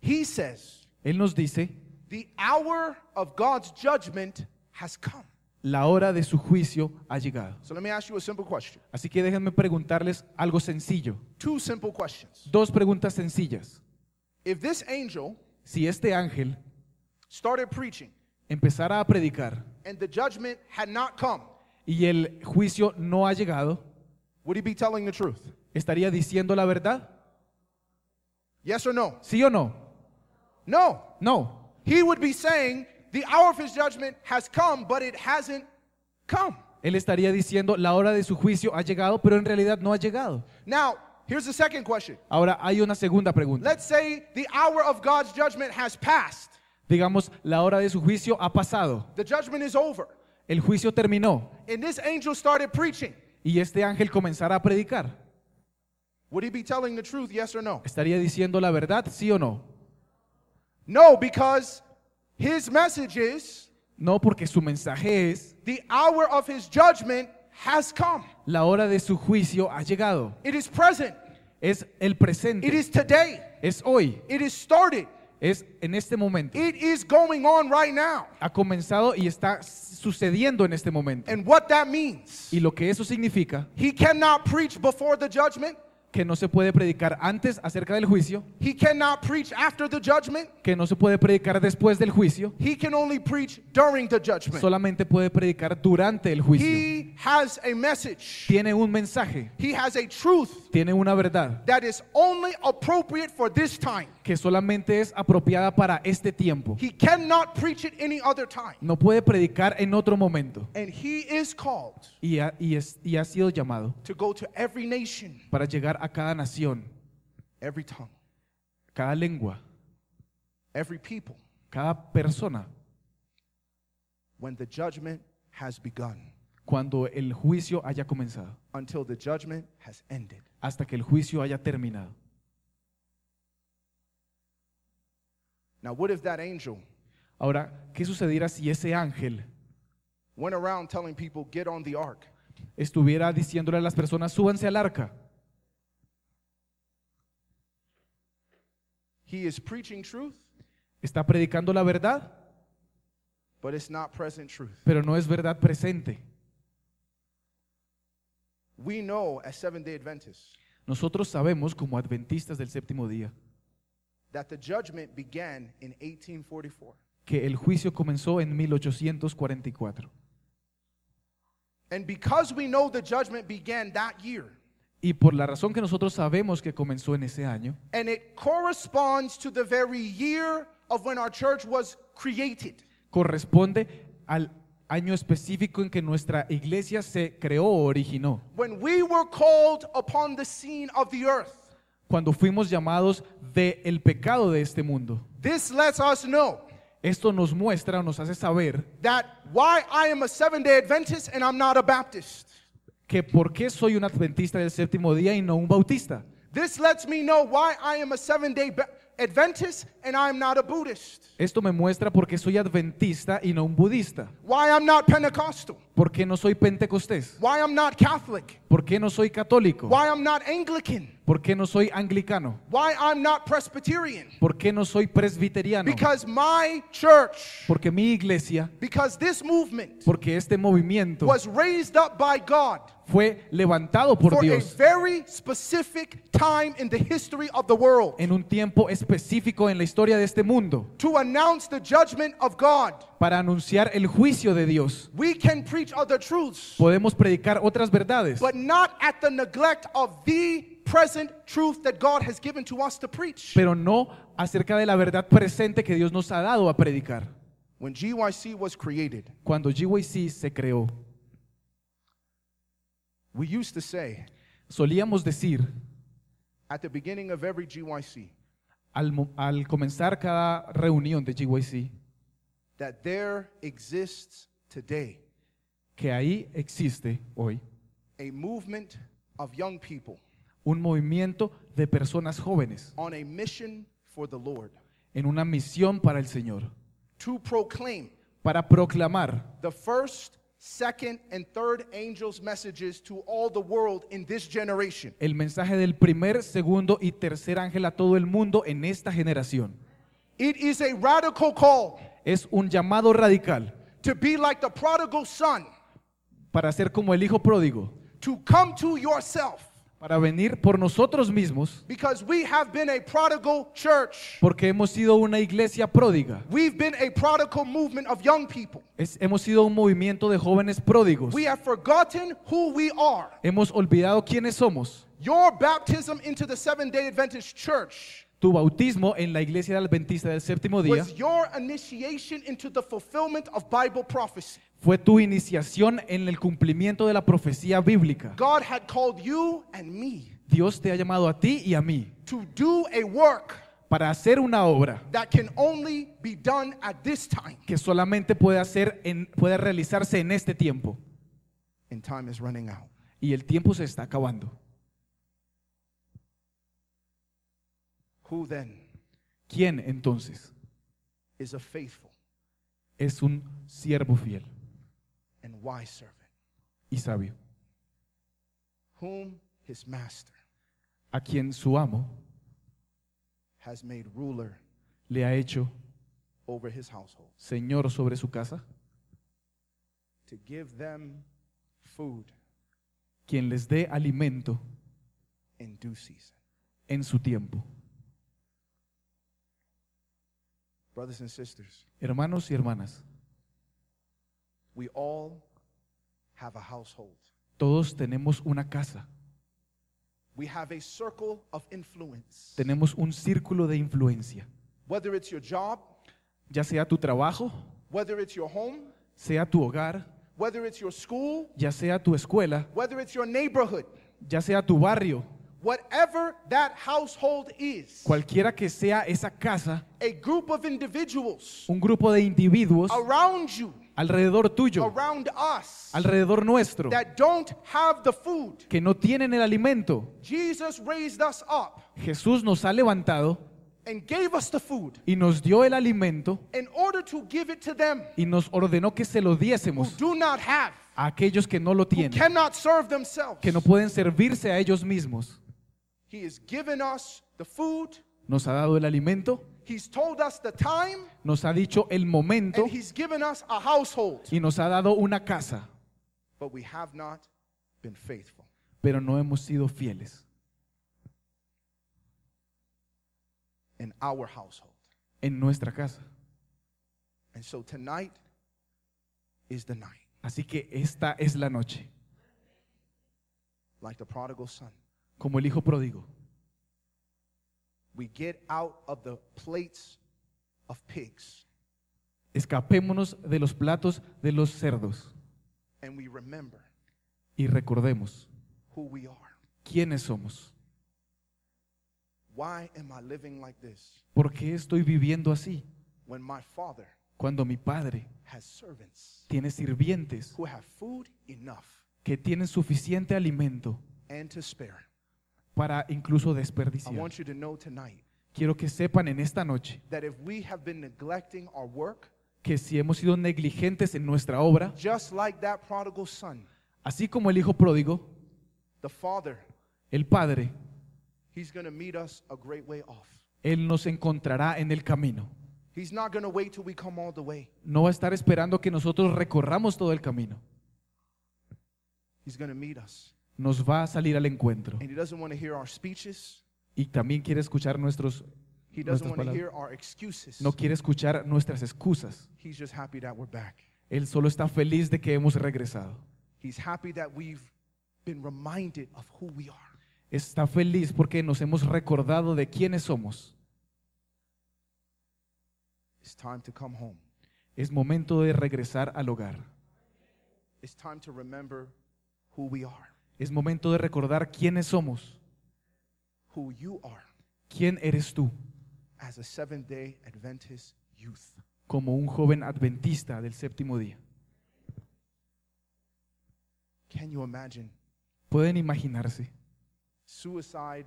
Speaker 1: He says,
Speaker 2: Él nos dice,
Speaker 1: The hour of God's judgment has come.
Speaker 2: la hora de su juicio ha llegado.
Speaker 1: So let me ask you a simple question.
Speaker 2: Así que déjenme preguntarles algo sencillo.
Speaker 1: Two simple questions.
Speaker 2: Dos preguntas sencillas.
Speaker 1: If this angel
Speaker 2: Si este ángel
Speaker 1: started preaching
Speaker 2: empezara a predicar
Speaker 1: and the judgment had not come,
Speaker 2: y el juicio no ha llegado,
Speaker 1: would he be telling the truth?
Speaker 2: ¿estaría diciendo la verdad?
Speaker 1: Yes or no?
Speaker 2: ¿Sí o no?
Speaker 1: No.
Speaker 2: No.
Speaker 1: He would be saying, The hour of his judgment has come, but it hasn't come.
Speaker 2: Él estaría diciendo la hora de su juicio ha llegado, pero en realidad no ha llegado.
Speaker 1: Now, here's the second question.
Speaker 2: Ahora hay una segunda pregunta.
Speaker 1: Let's say the hour of God's judgment has passed,
Speaker 2: Digamos, la hora de su juicio ha pasado.
Speaker 1: the judgment is over,
Speaker 2: El juicio terminó
Speaker 1: and this angel started preaching.
Speaker 2: Y este ángel comenzara a predicar.
Speaker 1: Would he be telling the truth, yes or no?
Speaker 2: ¿Estaría diciendo la verdad, sí o no?
Speaker 1: No, because his message is
Speaker 2: No, porque su mensaje es,
Speaker 1: the hour of his judgment has come.
Speaker 2: la hora de su juicio ha llegado.
Speaker 1: It is present.
Speaker 2: Es el
Speaker 1: It
Speaker 2: presente,
Speaker 1: is today.
Speaker 2: es hoy,
Speaker 1: It is started.
Speaker 2: Es en este momento.
Speaker 1: It is going on right now.
Speaker 2: Ha comenzado y está sucediendo en este momento.
Speaker 1: And what that means,
Speaker 2: Y lo que eso significa,
Speaker 1: he cannot preach before the judgment.
Speaker 2: Que no se puede predicar antes acerca del juicio,
Speaker 1: He cannot preach after the judgment.
Speaker 2: que no se puede predicar después del juicio,
Speaker 1: He can only preach during the judgment.
Speaker 2: solamente puede predicar durante el juicio.
Speaker 1: He has a message.
Speaker 2: Tiene un mensaje,
Speaker 1: He has a truth
Speaker 2: tiene una verdad
Speaker 1: that is only appropriate for this time.
Speaker 2: que solamente es apropiada para este tiempo.
Speaker 1: He cannot preach it any other time.
Speaker 2: No puede predicar en otro momento.
Speaker 1: And he is called
Speaker 2: Y ha, y es- y ha sido llamado
Speaker 1: to go to every nation,
Speaker 2: para llegar a cada nación,
Speaker 1: every tongue,
Speaker 2: cada lengua,
Speaker 1: every people
Speaker 2: cada persona,
Speaker 1: when the judgment has begun
Speaker 2: cuando el juicio haya comenzado,
Speaker 1: until the judgment has ended.
Speaker 2: hasta que el juicio haya terminado.
Speaker 1: Now, what if that angel
Speaker 2: Ahora, ¿qué sucediera si ese ángel
Speaker 1: went around telling people, get on the ark?
Speaker 2: estuviera diciéndole a las personas, súbanse al arca?
Speaker 1: He is preaching truth,
Speaker 2: Está predicando la verdad,
Speaker 1: but it's not present truth.
Speaker 2: pero no es verdad presente.
Speaker 1: We know as Seventh day Adventists
Speaker 2: Nosotros sabemos como adventistas del séptimo día
Speaker 1: that the judgment began in 1844.
Speaker 2: que el juicio comenzó en 1844.
Speaker 1: And because we know the judgment began that year,
Speaker 2: Y por la razón que nosotros sabemos que comenzó en ese año,
Speaker 1: and it corresponds to the very year of when our church was created.
Speaker 2: corresponde al año específico en que nuestra iglesia se creó o originó,
Speaker 1: When we were called upon the scene of the earth,
Speaker 2: cuando fuimos llamados de el pecado de este mundo.
Speaker 1: this lets us know
Speaker 2: Esto nos muestra o nos hace saber
Speaker 1: that why I am a seven day Adventist and I'm not a Baptist.
Speaker 2: Que por qué soy un adventista del séptimo día y no un bautista.
Speaker 1: This lets me know why I am a seven day Adventist and I'm not a Buddhist.
Speaker 2: Esto me muestra por qué soy adventista y no un budista.
Speaker 1: Why I'm not Pentecostal.
Speaker 2: ¿Por qué no soy pentecostés?
Speaker 1: Why I'm not Catholic.
Speaker 2: ¿Por qué no soy católico?
Speaker 1: Why I'm not Anglican.
Speaker 2: ¿Por qué no soy anglicano?
Speaker 1: Why I'm not Presbyterian.
Speaker 2: ¿Por qué no soy presbiteriano?
Speaker 1: Because my church,
Speaker 2: Porque mi iglesia,
Speaker 1: because this movement
Speaker 2: porque este movimiento
Speaker 1: was raised up by God
Speaker 2: fue levantado por
Speaker 1: for a
Speaker 2: Dios
Speaker 1: very specific time in the history of the world
Speaker 2: en un tiempo específico en la historia de este mundo
Speaker 1: to announce the judgment of God.
Speaker 2: para anunciar el juicio de Dios.
Speaker 1: We can preach other truths,
Speaker 2: Podemos predicar otras verdades,
Speaker 1: but not at the neglect of the present truth that God has given to us to preach.
Speaker 2: pero no acerca de la verdad presente que Dios nos ha dado a predicar.
Speaker 1: When GYC was created,
Speaker 2: Cuando GYC se creó,
Speaker 1: we used to say
Speaker 2: solíamos decir
Speaker 1: at the beginning of every GYC
Speaker 2: al, mo- al comenzar cada reunión de GYC
Speaker 1: that there exists today
Speaker 2: que ahí existe hoy
Speaker 1: a movement of young people
Speaker 2: un movimiento de personas jóvenes
Speaker 1: on a mission for the Lord.
Speaker 2: en una misión para el Señor,
Speaker 1: to proclaim
Speaker 2: para proclamar
Speaker 1: the first, second, and third angels' messages to all the world in this generation.
Speaker 2: el mensaje del primer, segundo y tercer ángel a todo el mundo en esta generación.
Speaker 1: It is a radical call
Speaker 2: Es un llamado radical
Speaker 1: to be like the prodigal son,
Speaker 2: para ser como el hijo pródigo,
Speaker 1: to come to yourself,
Speaker 2: para venir por nosotros mismos,
Speaker 1: because we have been a prodigal church.
Speaker 2: porque hemos sido una iglesia pródiga.
Speaker 1: We've been a prodigal movement of young people.
Speaker 2: Es- hemos sido un movimiento de jóvenes pródigos.
Speaker 1: We have forgotten who we are.
Speaker 2: Hemos olvidado quiénes somos.
Speaker 1: Your baptism into the Seventh day Adventist church
Speaker 2: Tu bautismo en la iglesia adventista del séptimo día
Speaker 1: was your initiation into the fulfillment of Bible prophecy.
Speaker 2: Fue tu iniciación en el cumplimiento de la profecía bíblica.
Speaker 1: God had called you and me
Speaker 2: Dios te ha llamado a ti y a mí
Speaker 1: to do a work
Speaker 2: para hacer una obra
Speaker 1: that can only be done at this time.
Speaker 2: que solamente puede, hacer en, puede realizarse en este tiempo.
Speaker 1: And time is running out.
Speaker 2: Y el tiempo se está acabando.
Speaker 1: Who then
Speaker 2: ¿Quién entonces
Speaker 1: is a faithful
Speaker 2: es un siervo fiel
Speaker 1: wise servant,
Speaker 2: y sabio?
Speaker 1: whom his master
Speaker 2: A quien su amo
Speaker 1: has made ruler
Speaker 2: le ha hecho
Speaker 1: over his household,
Speaker 2: Señor sobre su casa,
Speaker 1: to give them food
Speaker 2: quien les dé alimento
Speaker 1: in due season.
Speaker 2: en su tiempo.
Speaker 1: Brothers and sisters,
Speaker 2: Hermanos y hermanas,
Speaker 1: we all have a household.
Speaker 2: todos tenemos una casa,
Speaker 1: We have a circle of influence.
Speaker 2: tenemos un círculo de influencia,
Speaker 1: Whether it's your job,
Speaker 2: ya sea tu trabajo,
Speaker 1: whether it's your home,
Speaker 2: sea tu hogar,
Speaker 1: whether it's your school,
Speaker 2: ya sea tu escuela,
Speaker 1: whether it's your neighborhood,
Speaker 2: ya sea tu barrio,
Speaker 1: whatever that household is,
Speaker 2: cualquiera que sea esa casa,
Speaker 1: a group of individuals
Speaker 2: un grupo de individuos
Speaker 1: around you,
Speaker 2: alrededor tuyo,
Speaker 1: around us,
Speaker 2: alrededor nuestro,
Speaker 1: that don't have the food.
Speaker 2: que no tienen el alimento.
Speaker 1: Jesus raised us up
Speaker 2: Jesús nos ha levantado
Speaker 1: and gave us the food
Speaker 2: y nos dio el alimento
Speaker 1: in order to give it to them
Speaker 2: y nos ordenó que se lo
Speaker 1: who
Speaker 2: diésemos
Speaker 1: do not have,
Speaker 2: a aquellos que no lo
Speaker 1: who
Speaker 2: tienen,
Speaker 1: cannot serve themselves.
Speaker 2: que no pueden servirse a ellos mismos.
Speaker 1: He has given us the food.
Speaker 2: Nos ha dado el alimento,
Speaker 1: He's told us the time
Speaker 2: nos ha dicho el momento
Speaker 1: and he's given us a household.
Speaker 2: y nos ha dado una casa,
Speaker 1: But we have not been faithful.
Speaker 2: pero no hemos sido fieles
Speaker 1: in our household.
Speaker 2: en nuestra casa.
Speaker 1: And so tonight is the night,
Speaker 2: Así que esta es la noche,
Speaker 1: like the prodigal son.
Speaker 2: como el hijo pródigo.
Speaker 1: We get out of the plates of pigs
Speaker 2: Escapémonos de los platos de los cerdos
Speaker 1: and we remember
Speaker 2: y recordemos
Speaker 1: who we are.
Speaker 2: quiénes somos.
Speaker 1: Why am I living like this
Speaker 2: ¿Por qué estoy viviendo así
Speaker 1: when my father
Speaker 2: cuando mi padre
Speaker 1: has servants
Speaker 2: tiene sirvientes
Speaker 1: who have food enough
Speaker 2: que tienen suficiente alimento
Speaker 1: and to spare?
Speaker 2: Para incluso
Speaker 1: I
Speaker 2: desperdiciar?
Speaker 1: want you to know tonight
Speaker 2: Quiero que sepan en esta noche
Speaker 1: that if we have been neglecting our work,
Speaker 2: que si hemos sido negligentes en nuestra obra,
Speaker 1: just like that prodigal son,
Speaker 2: así como el hijo pródigo,
Speaker 1: the father,
Speaker 2: el padre,
Speaker 1: he's going to meet us a great way off.
Speaker 2: él nos encontrará en el camino.
Speaker 1: He's not going to wait till we come all the way.
Speaker 2: No va a estar esperando que nosotros recorramos todo el camino.
Speaker 1: He's going to meet us.
Speaker 2: Nos va a salir al encuentro.
Speaker 1: And he doesn't want to hear our speeches.
Speaker 2: Y también quiere escuchar nuestros,
Speaker 1: He doesn't
Speaker 2: nuestras
Speaker 1: want to
Speaker 2: palabras.
Speaker 1: hear our excuses.
Speaker 2: No quiere escuchar nuestras excusas.
Speaker 1: He's just happy that we're back.
Speaker 2: Él solo está feliz de que hemos regresado.
Speaker 1: He's happy that we've been reminded of who we are.
Speaker 2: Está feliz porque nos hemos recordado de quiénes somos.
Speaker 1: It's time to come home.
Speaker 2: Es momento de regresar al hogar.
Speaker 1: It's time to remember who we are,
Speaker 2: Es momento de recordar quiénes somos.
Speaker 1: who you are
Speaker 2: ¿Quién eres tú?
Speaker 1: as a seventh day Adventist youth.
Speaker 2: Como un joven adventista del séptimo día.
Speaker 1: Can you imagine?
Speaker 2: Pueden imaginarse,
Speaker 1: Suicide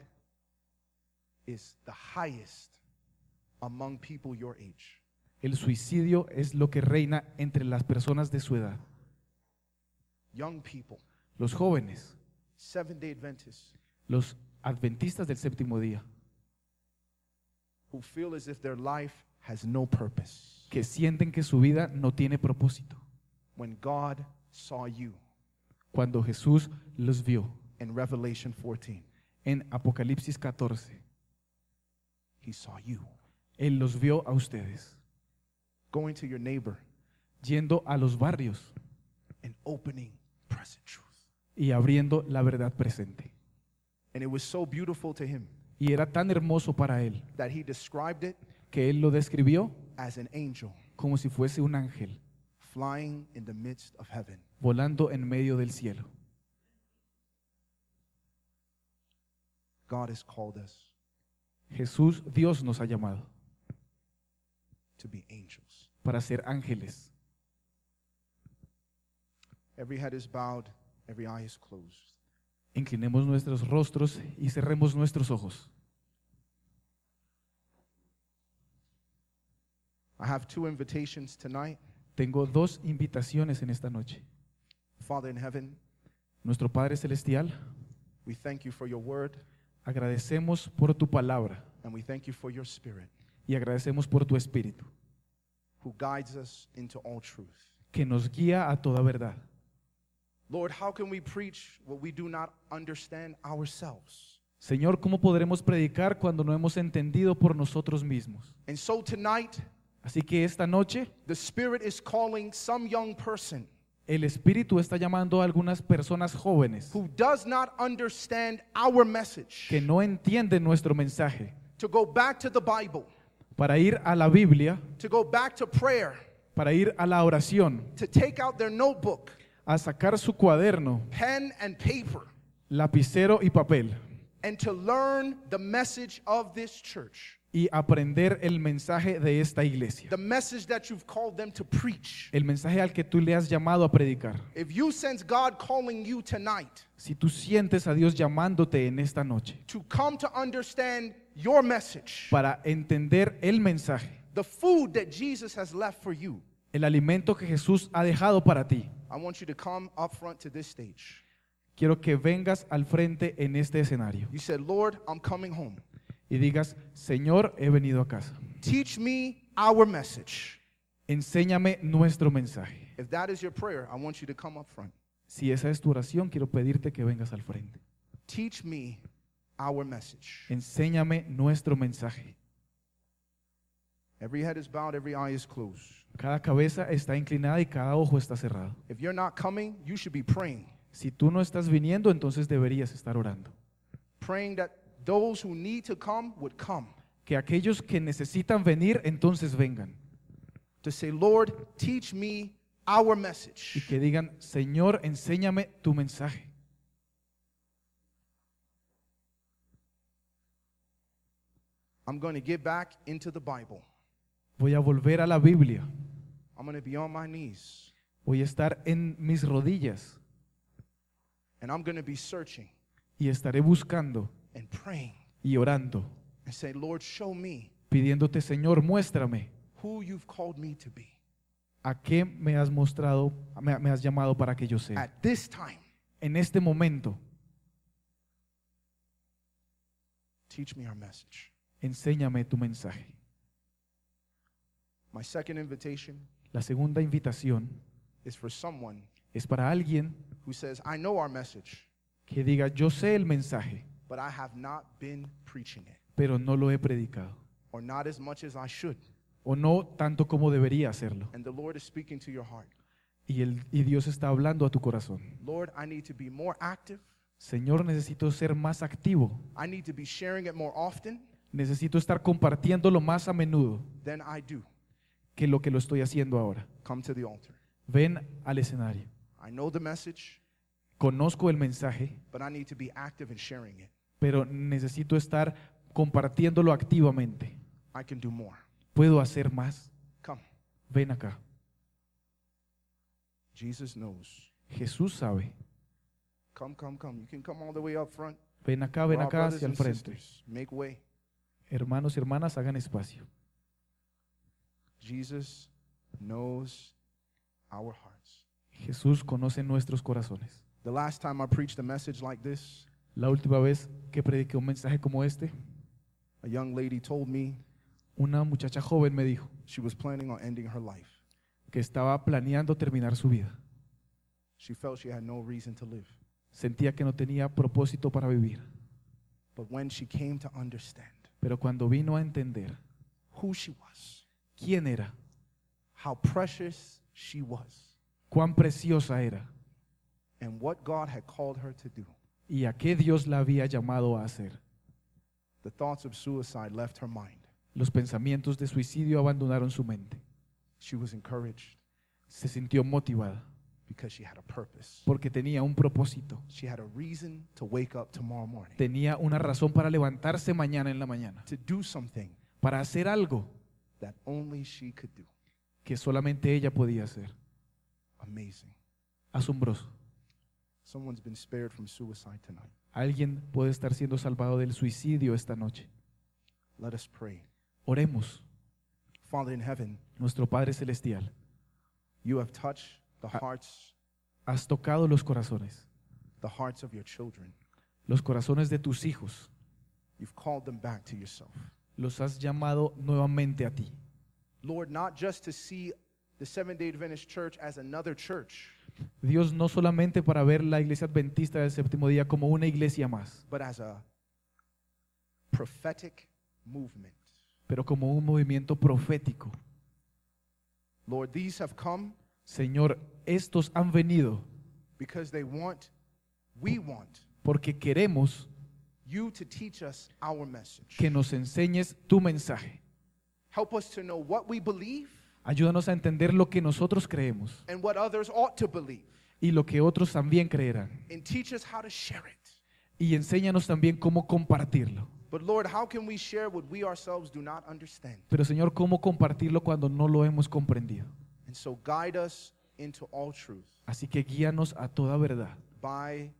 Speaker 1: is the highest among people your age.
Speaker 2: el suicidio es lo que reina entre las personas de su edad.
Speaker 1: Young people,
Speaker 2: Los jóvenes,
Speaker 1: seven day Adventists,
Speaker 2: los adventistas del séptimo día,
Speaker 1: who feel as if their life has no purpose.
Speaker 2: que sienten que su vida no tiene propósito.
Speaker 1: When God saw you
Speaker 2: Cuando Jesús los vio.
Speaker 1: in Revelation 14,
Speaker 2: en Apocalipsis 14,
Speaker 1: He saw you.
Speaker 2: Él los vio a ustedes.
Speaker 1: Going to your neighbor
Speaker 2: yendo a los barrios.
Speaker 1: and opening present truth.
Speaker 2: Y abriendo la verdad presente.
Speaker 1: And it was so beautiful to Him
Speaker 2: Y era tan hermoso para Él
Speaker 1: that He described it
Speaker 2: que Él lo describió
Speaker 1: as an angel
Speaker 2: como si fuese un ángel
Speaker 1: flying in the midst of heaven.
Speaker 2: volando en medio del cielo.
Speaker 1: God has called us
Speaker 2: Jesús, Dios nos ha llamado
Speaker 1: to be angels.
Speaker 2: para ser ángeles.
Speaker 1: Every head is bowed, every eye is closed.
Speaker 2: Inclinemos nuestros rostros y cerremos nuestros ojos.
Speaker 1: I have two invitations tonight.
Speaker 2: Tengo dos invitaciones en esta noche.
Speaker 1: Father in heaven,
Speaker 2: Nuestro Padre Celestial,
Speaker 1: we thank you for your word
Speaker 2: agradecemos por tu palabra
Speaker 1: and we thank you for your spirit
Speaker 2: y agradecemos por tu espíritu,
Speaker 1: who guides us into all truth.
Speaker 2: que nos guía a toda verdad.
Speaker 1: Lord, how can we preach what we do not understand ourselves?
Speaker 2: Señor, ¿cómo podremos predicar cuando no hemos entendido por nosotros mismos?
Speaker 1: And so tonight,
Speaker 2: Así que esta noche
Speaker 1: the Spirit is calling some young person
Speaker 2: el Espíritu está llamando a algunas personas jóvenes
Speaker 1: who does not understand our message
Speaker 2: que no entienden nuestro mensaje
Speaker 1: to go back to the Bible,
Speaker 2: para ir a la Biblia,
Speaker 1: to go back to prayer,
Speaker 2: para ir a la oración,
Speaker 1: to take out their notebook,
Speaker 2: a sacar su cuaderno,
Speaker 1: pen and paper,
Speaker 2: lapicero y papel
Speaker 1: and to learn the message of this church,
Speaker 2: y aprender el mensaje de esta iglesia.
Speaker 1: the message that you've called them to preach.
Speaker 2: El mensaje al que tú le has llamado a predicar.
Speaker 1: If you sense God calling you tonight
Speaker 2: Si tú sientes a Dios llamándote en esta noche
Speaker 1: to come to understand your message,
Speaker 2: para entender el mensaje,
Speaker 1: the food that Jesus has left for you,
Speaker 2: el alimento que Jesús ha dejado para ti,
Speaker 1: I want you to come up front to this stage.
Speaker 2: quiero que vengas al frente en este escenario
Speaker 1: You said, Lord, I'm coming home.
Speaker 2: y digas, Señor, he venido a casa.
Speaker 1: Teach me our message.
Speaker 2: Enséñame nuestro mensaje.
Speaker 1: If that is your prayer, I want you to come up front.
Speaker 2: Si esa es tu oración, quiero pedirte que vengas al frente.
Speaker 1: Teach me our message.
Speaker 2: Enséñame nuestro mensaje.
Speaker 1: Every head is bowed, every eye is closed.
Speaker 2: Cada cabeza está inclinada y cada ojo está cerrado.
Speaker 1: If you're not coming, you should be praying.
Speaker 2: Si tú no estás viniendo, entonces deberías estar orando.
Speaker 1: Praying that those who need to come would come.
Speaker 2: Que aquellos que necesitan venir, entonces vengan.
Speaker 1: To say, Lord, teach me our message.
Speaker 2: Y que digan, Señor, enséñame tu mensaje.
Speaker 1: I'm going to get back into the Bible.
Speaker 2: Voy a volver a la Biblia.
Speaker 1: I'm going to be on my knees.
Speaker 2: Voy a estar en mis rodillas
Speaker 1: And I'm going to be searching
Speaker 2: y estaré buscando
Speaker 1: and praying
Speaker 2: y orando,
Speaker 1: and say, Lord, show me
Speaker 2: pidiéndote, Señor, muéstrame
Speaker 1: who you've called me to be
Speaker 2: a qué me has mostrado, me, me has llamado para que yo sea.
Speaker 1: at this time.
Speaker 2: En este momento,
Speaker 1: Teach me our message.
Speaker 2: enséñame tu mensaje.
Speaker 1: My second invitation
Speaker 2: La segunda invitación
Speaker 1: is for someone
Speaker 2: es para alguien
Speaker 1: who says, I know our message,
Speaker 2: que diga, yo sé el mensaje,
Speaker 1: but I have not been preaching it,
Speaker 2: pero no lo he predicado.
Speaker 1: or not as much as I should.
Speaker 2: O no tanto como debería hacerlo.
Speaker 1: And the Lord is speaking to your heart.
Speaker 2: Y, el, y Dios está hablando a tu corazón.
Speaker 1: Lord, I need to be more active.
Speaker 2: Señor, necesito ser más activo.
Speaker 1: I need to be sharing it more often
Speaker 2: Necesito estar compartiéndolo más a menudo
Speaker 1: than I do.
Speaker 2: Que lo que lo estoy haciendo ahora.
Speaker 1: Come to the altar.
Speaker 2: Ven al escenario.
Speaker 1: I know the message,
Speaker 2: Conozco el mensaje,
Speaker 1: but I need to be active in sharing it.
Speaker 2: pero necesito estar compartiéndolo activamente.
Speaker 1: I can do more.
Speaker 2: ¿Puedo hacer más?
Speaker 1: Come.
Speaker 2: Ven acá.
Speaker 1: Jesus knows
Speaker 2: Jesús sabe
Speaker 1: Come, come, come. You can come all the way up front.
Speaker 2: Ven acá, ven acá hacia el frente.
Speaker 1: Make way.
Speaker 2: Hermanos y hermanas, hagan espacio.
Speaker 1: Jesus knows our hearts.
Speaker 2: Jesús conoce nuestros corazones.
Speaker 1: The last time I preached a message like this,
Speaker 2: La última vez que prediqué un mensaje como este,
Speaker 1: a young lady told me
Speaker 2: una muchacha joven me dijo
Speaker 1: she was planning on ending her life.
Speaker 2: que estaba planeando terminar su vida.
Speaker 1: She felt she had no reason to live.
Speaker 2: Sentía que no tenía propósito para vivir.
Speaker 1: But when she came to understand
Speaker 2: Pero cuando vino a entender
Speaker 1: who she was,
Speaker 2: quién era,
Speaker 1: how precious she was,
Speaker 2: cuán preciosa era
Speaker 1: and what God had called her to do,
Speaker 2: y a qué Dios la había llamado a hacer,
Speaker 1: the thoughts of suicide left her mind.
Speaker 2: los pensamientos de suicidio abandonaron su mente.
Speaker 1: She was encouraged
Speaker 2: Se sintió motivada
Speaker 1: because she had a purpose.
Speaker 2: porque tenía un propósito.
Speaker 1: She had a reason to wake up tomorrow morning,
Speaker 2: Tenía una razón para levantarse mañana en la mañana,
Speaker 1: to do something
Speaker 2: para hacer algo
Speaker 1: that only she could do.
Speaker 2: que solamente ella podía hacer.
Speaker 1: Amazing.
Speaker 2: Asombroso.
Speaker 1: Someone's been spared from suicide tonight.
Speaker 2: Alguien puede estar siendo salvado del suicidio esta noche.
Speaker 1: Let us pray.
Speaker 2: Oremos.
Speaker 1: Father in heaven,
Speaker 2: Nuestro Padre Celestial,
Speaker 1: you have touched the
Speaker 2: Ah.
Speaker 1: hearts,
Speaker 2: has tocado los corazones,
Speaker 1: the hearts of your children.
Speaker 2: los corazones de tus hijos.
Speaker 1: You've called them back to yourself.
Speaker 2: Los has llamado nuevamente a ti.
Speaker 1: Lord, not just to see the Seventh day Adventist church as another church,
Speaker 2: Dios no solamente para ver la iglesia adventista del séptimo día como una iglesia más,
Speaker 1: but as a prophetic movement.
Speaker 2: pero como un movimiento profético.
Speaker 1: Lord, these have come
Speaker 2: Señor, estos han venido
Speaker 1: because they want, we want
Speaker 2: porque queremos
Speaker 1: you to teach us our message.
Speaker 2: que nos enseñes tu mensaje.
Speaker 1: Help us to know what we believe
Speaker 2: Ayúdanos a entender lo que nosotros creemos
Speaker 1: and what others ought to believe,
Speaker 2: y lo que otros también creerán.
Speaker 1: and teach us how to share it.
Speaker 2: Y enséñanos también cómo compartirlo.
Speaker 1: But Lord, how can we share what we ourselves do not understand?
Speaker 2: Pero Señor, ¿cómo compartirlo cuando no lo hemos comprendido?
Speaker 1: And so guide us into all truth
Speaker 2: Así que guíanos a toda verdad
Speaker 1: by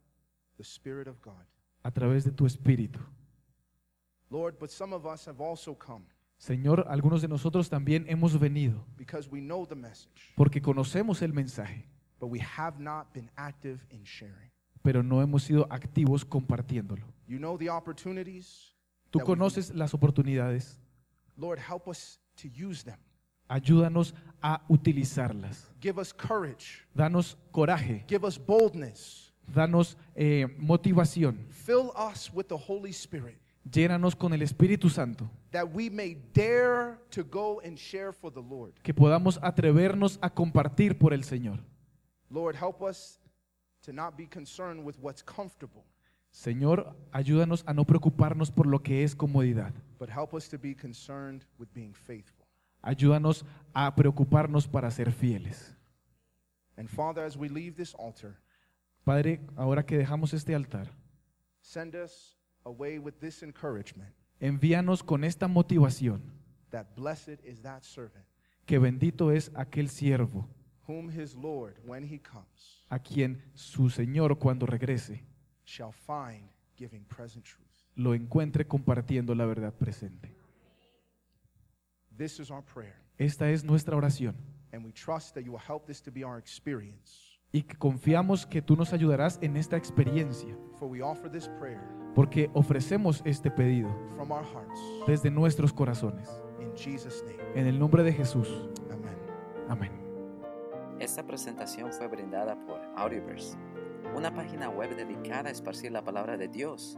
Speaker 1: the Spirit of God.
Speaker 2: A través de tu Espíritu.
Speaker 1: Lord, but some of us have also come
Speaker 2: Señor, algunos de nosotros también hemos venido
Speaker 1: because we know the message,
Speaker 2: porque conocemos el mensaje,
Speaker 1: but we have not been active in sharing.
Speaker 2: pero no hemos sido activos compartiéndolo.
Speaker 1: You know the opportunities.
Speaker 2: Tú
Speaker 1: that we-
Speaker 2: conoces las oportunidades.
Speaker 1: Lord, help us to use them.
Speaker 2: Ayúdanos a utilizarlas.
Speaker 1: Give us courage.
Speaker 2: Danos coraje,
Speaker 1: Give us boldness.
Speaker 2: Danos eh, motivación.
Speaker 1: Fill us with the Holy Spirit
Speaker 2: Llénanos con el Espíritu Santo,
Speaker 1: that we may dare to go and share for the Lord.
Speaker 2: que podamos atrevernos a compartir por el Señor.
Speaker 1: Lord, help us to not be concerned with what's comfortable,
Speaker 2: Señor, ayúdanos a no preocuparnos por lo que es comodidad.
Speaker 1: but help us to be concerned with being faithful.
Speaker 2: Ayúdanos a preocuparnos para ser fieles.
Speaker 1: And Father, as we leave this altar,
Speaker 2: Padre, ahora que dejamos este altar,
Speaker 1: send us away with this encouragement
Speaker 2: envíanos con esta motivación,
Speaker 1: that blessed is that servant
Speaker 2: que bendito es aquel siervo
Speaker 1: whom his Lord, when he comes,
Speaker 2: a quien su Señor cuando regrese
Speaker 1: shall find giving present truth.
Speaker 2: lo encuentre compartiendo la verdad presente.
Speaker 1: This is our prayer,
Speaker 2: Esta es nuestra oración
Speaker 1: and we trust that you will help this to be our experience.
Speaker 2: Y que confiamos que tú nos ayudarás en esta experiencia,
Speaker 1: For we offer this prayer
Speaker 2: porque ofrecemos este pedido
Speaker 1: from our hearts
Speaker 2: desde nuestros corazones.
Speaker 1: in Jesus' name.
Speaker 2: En el nombre de Jesús.
Speaker 1: Amen.
Speaker 2: Amén.
Speaker 3: Esta presentación fue brindada por Audioverse, una página web dedicada a esparcir la palabra de Dios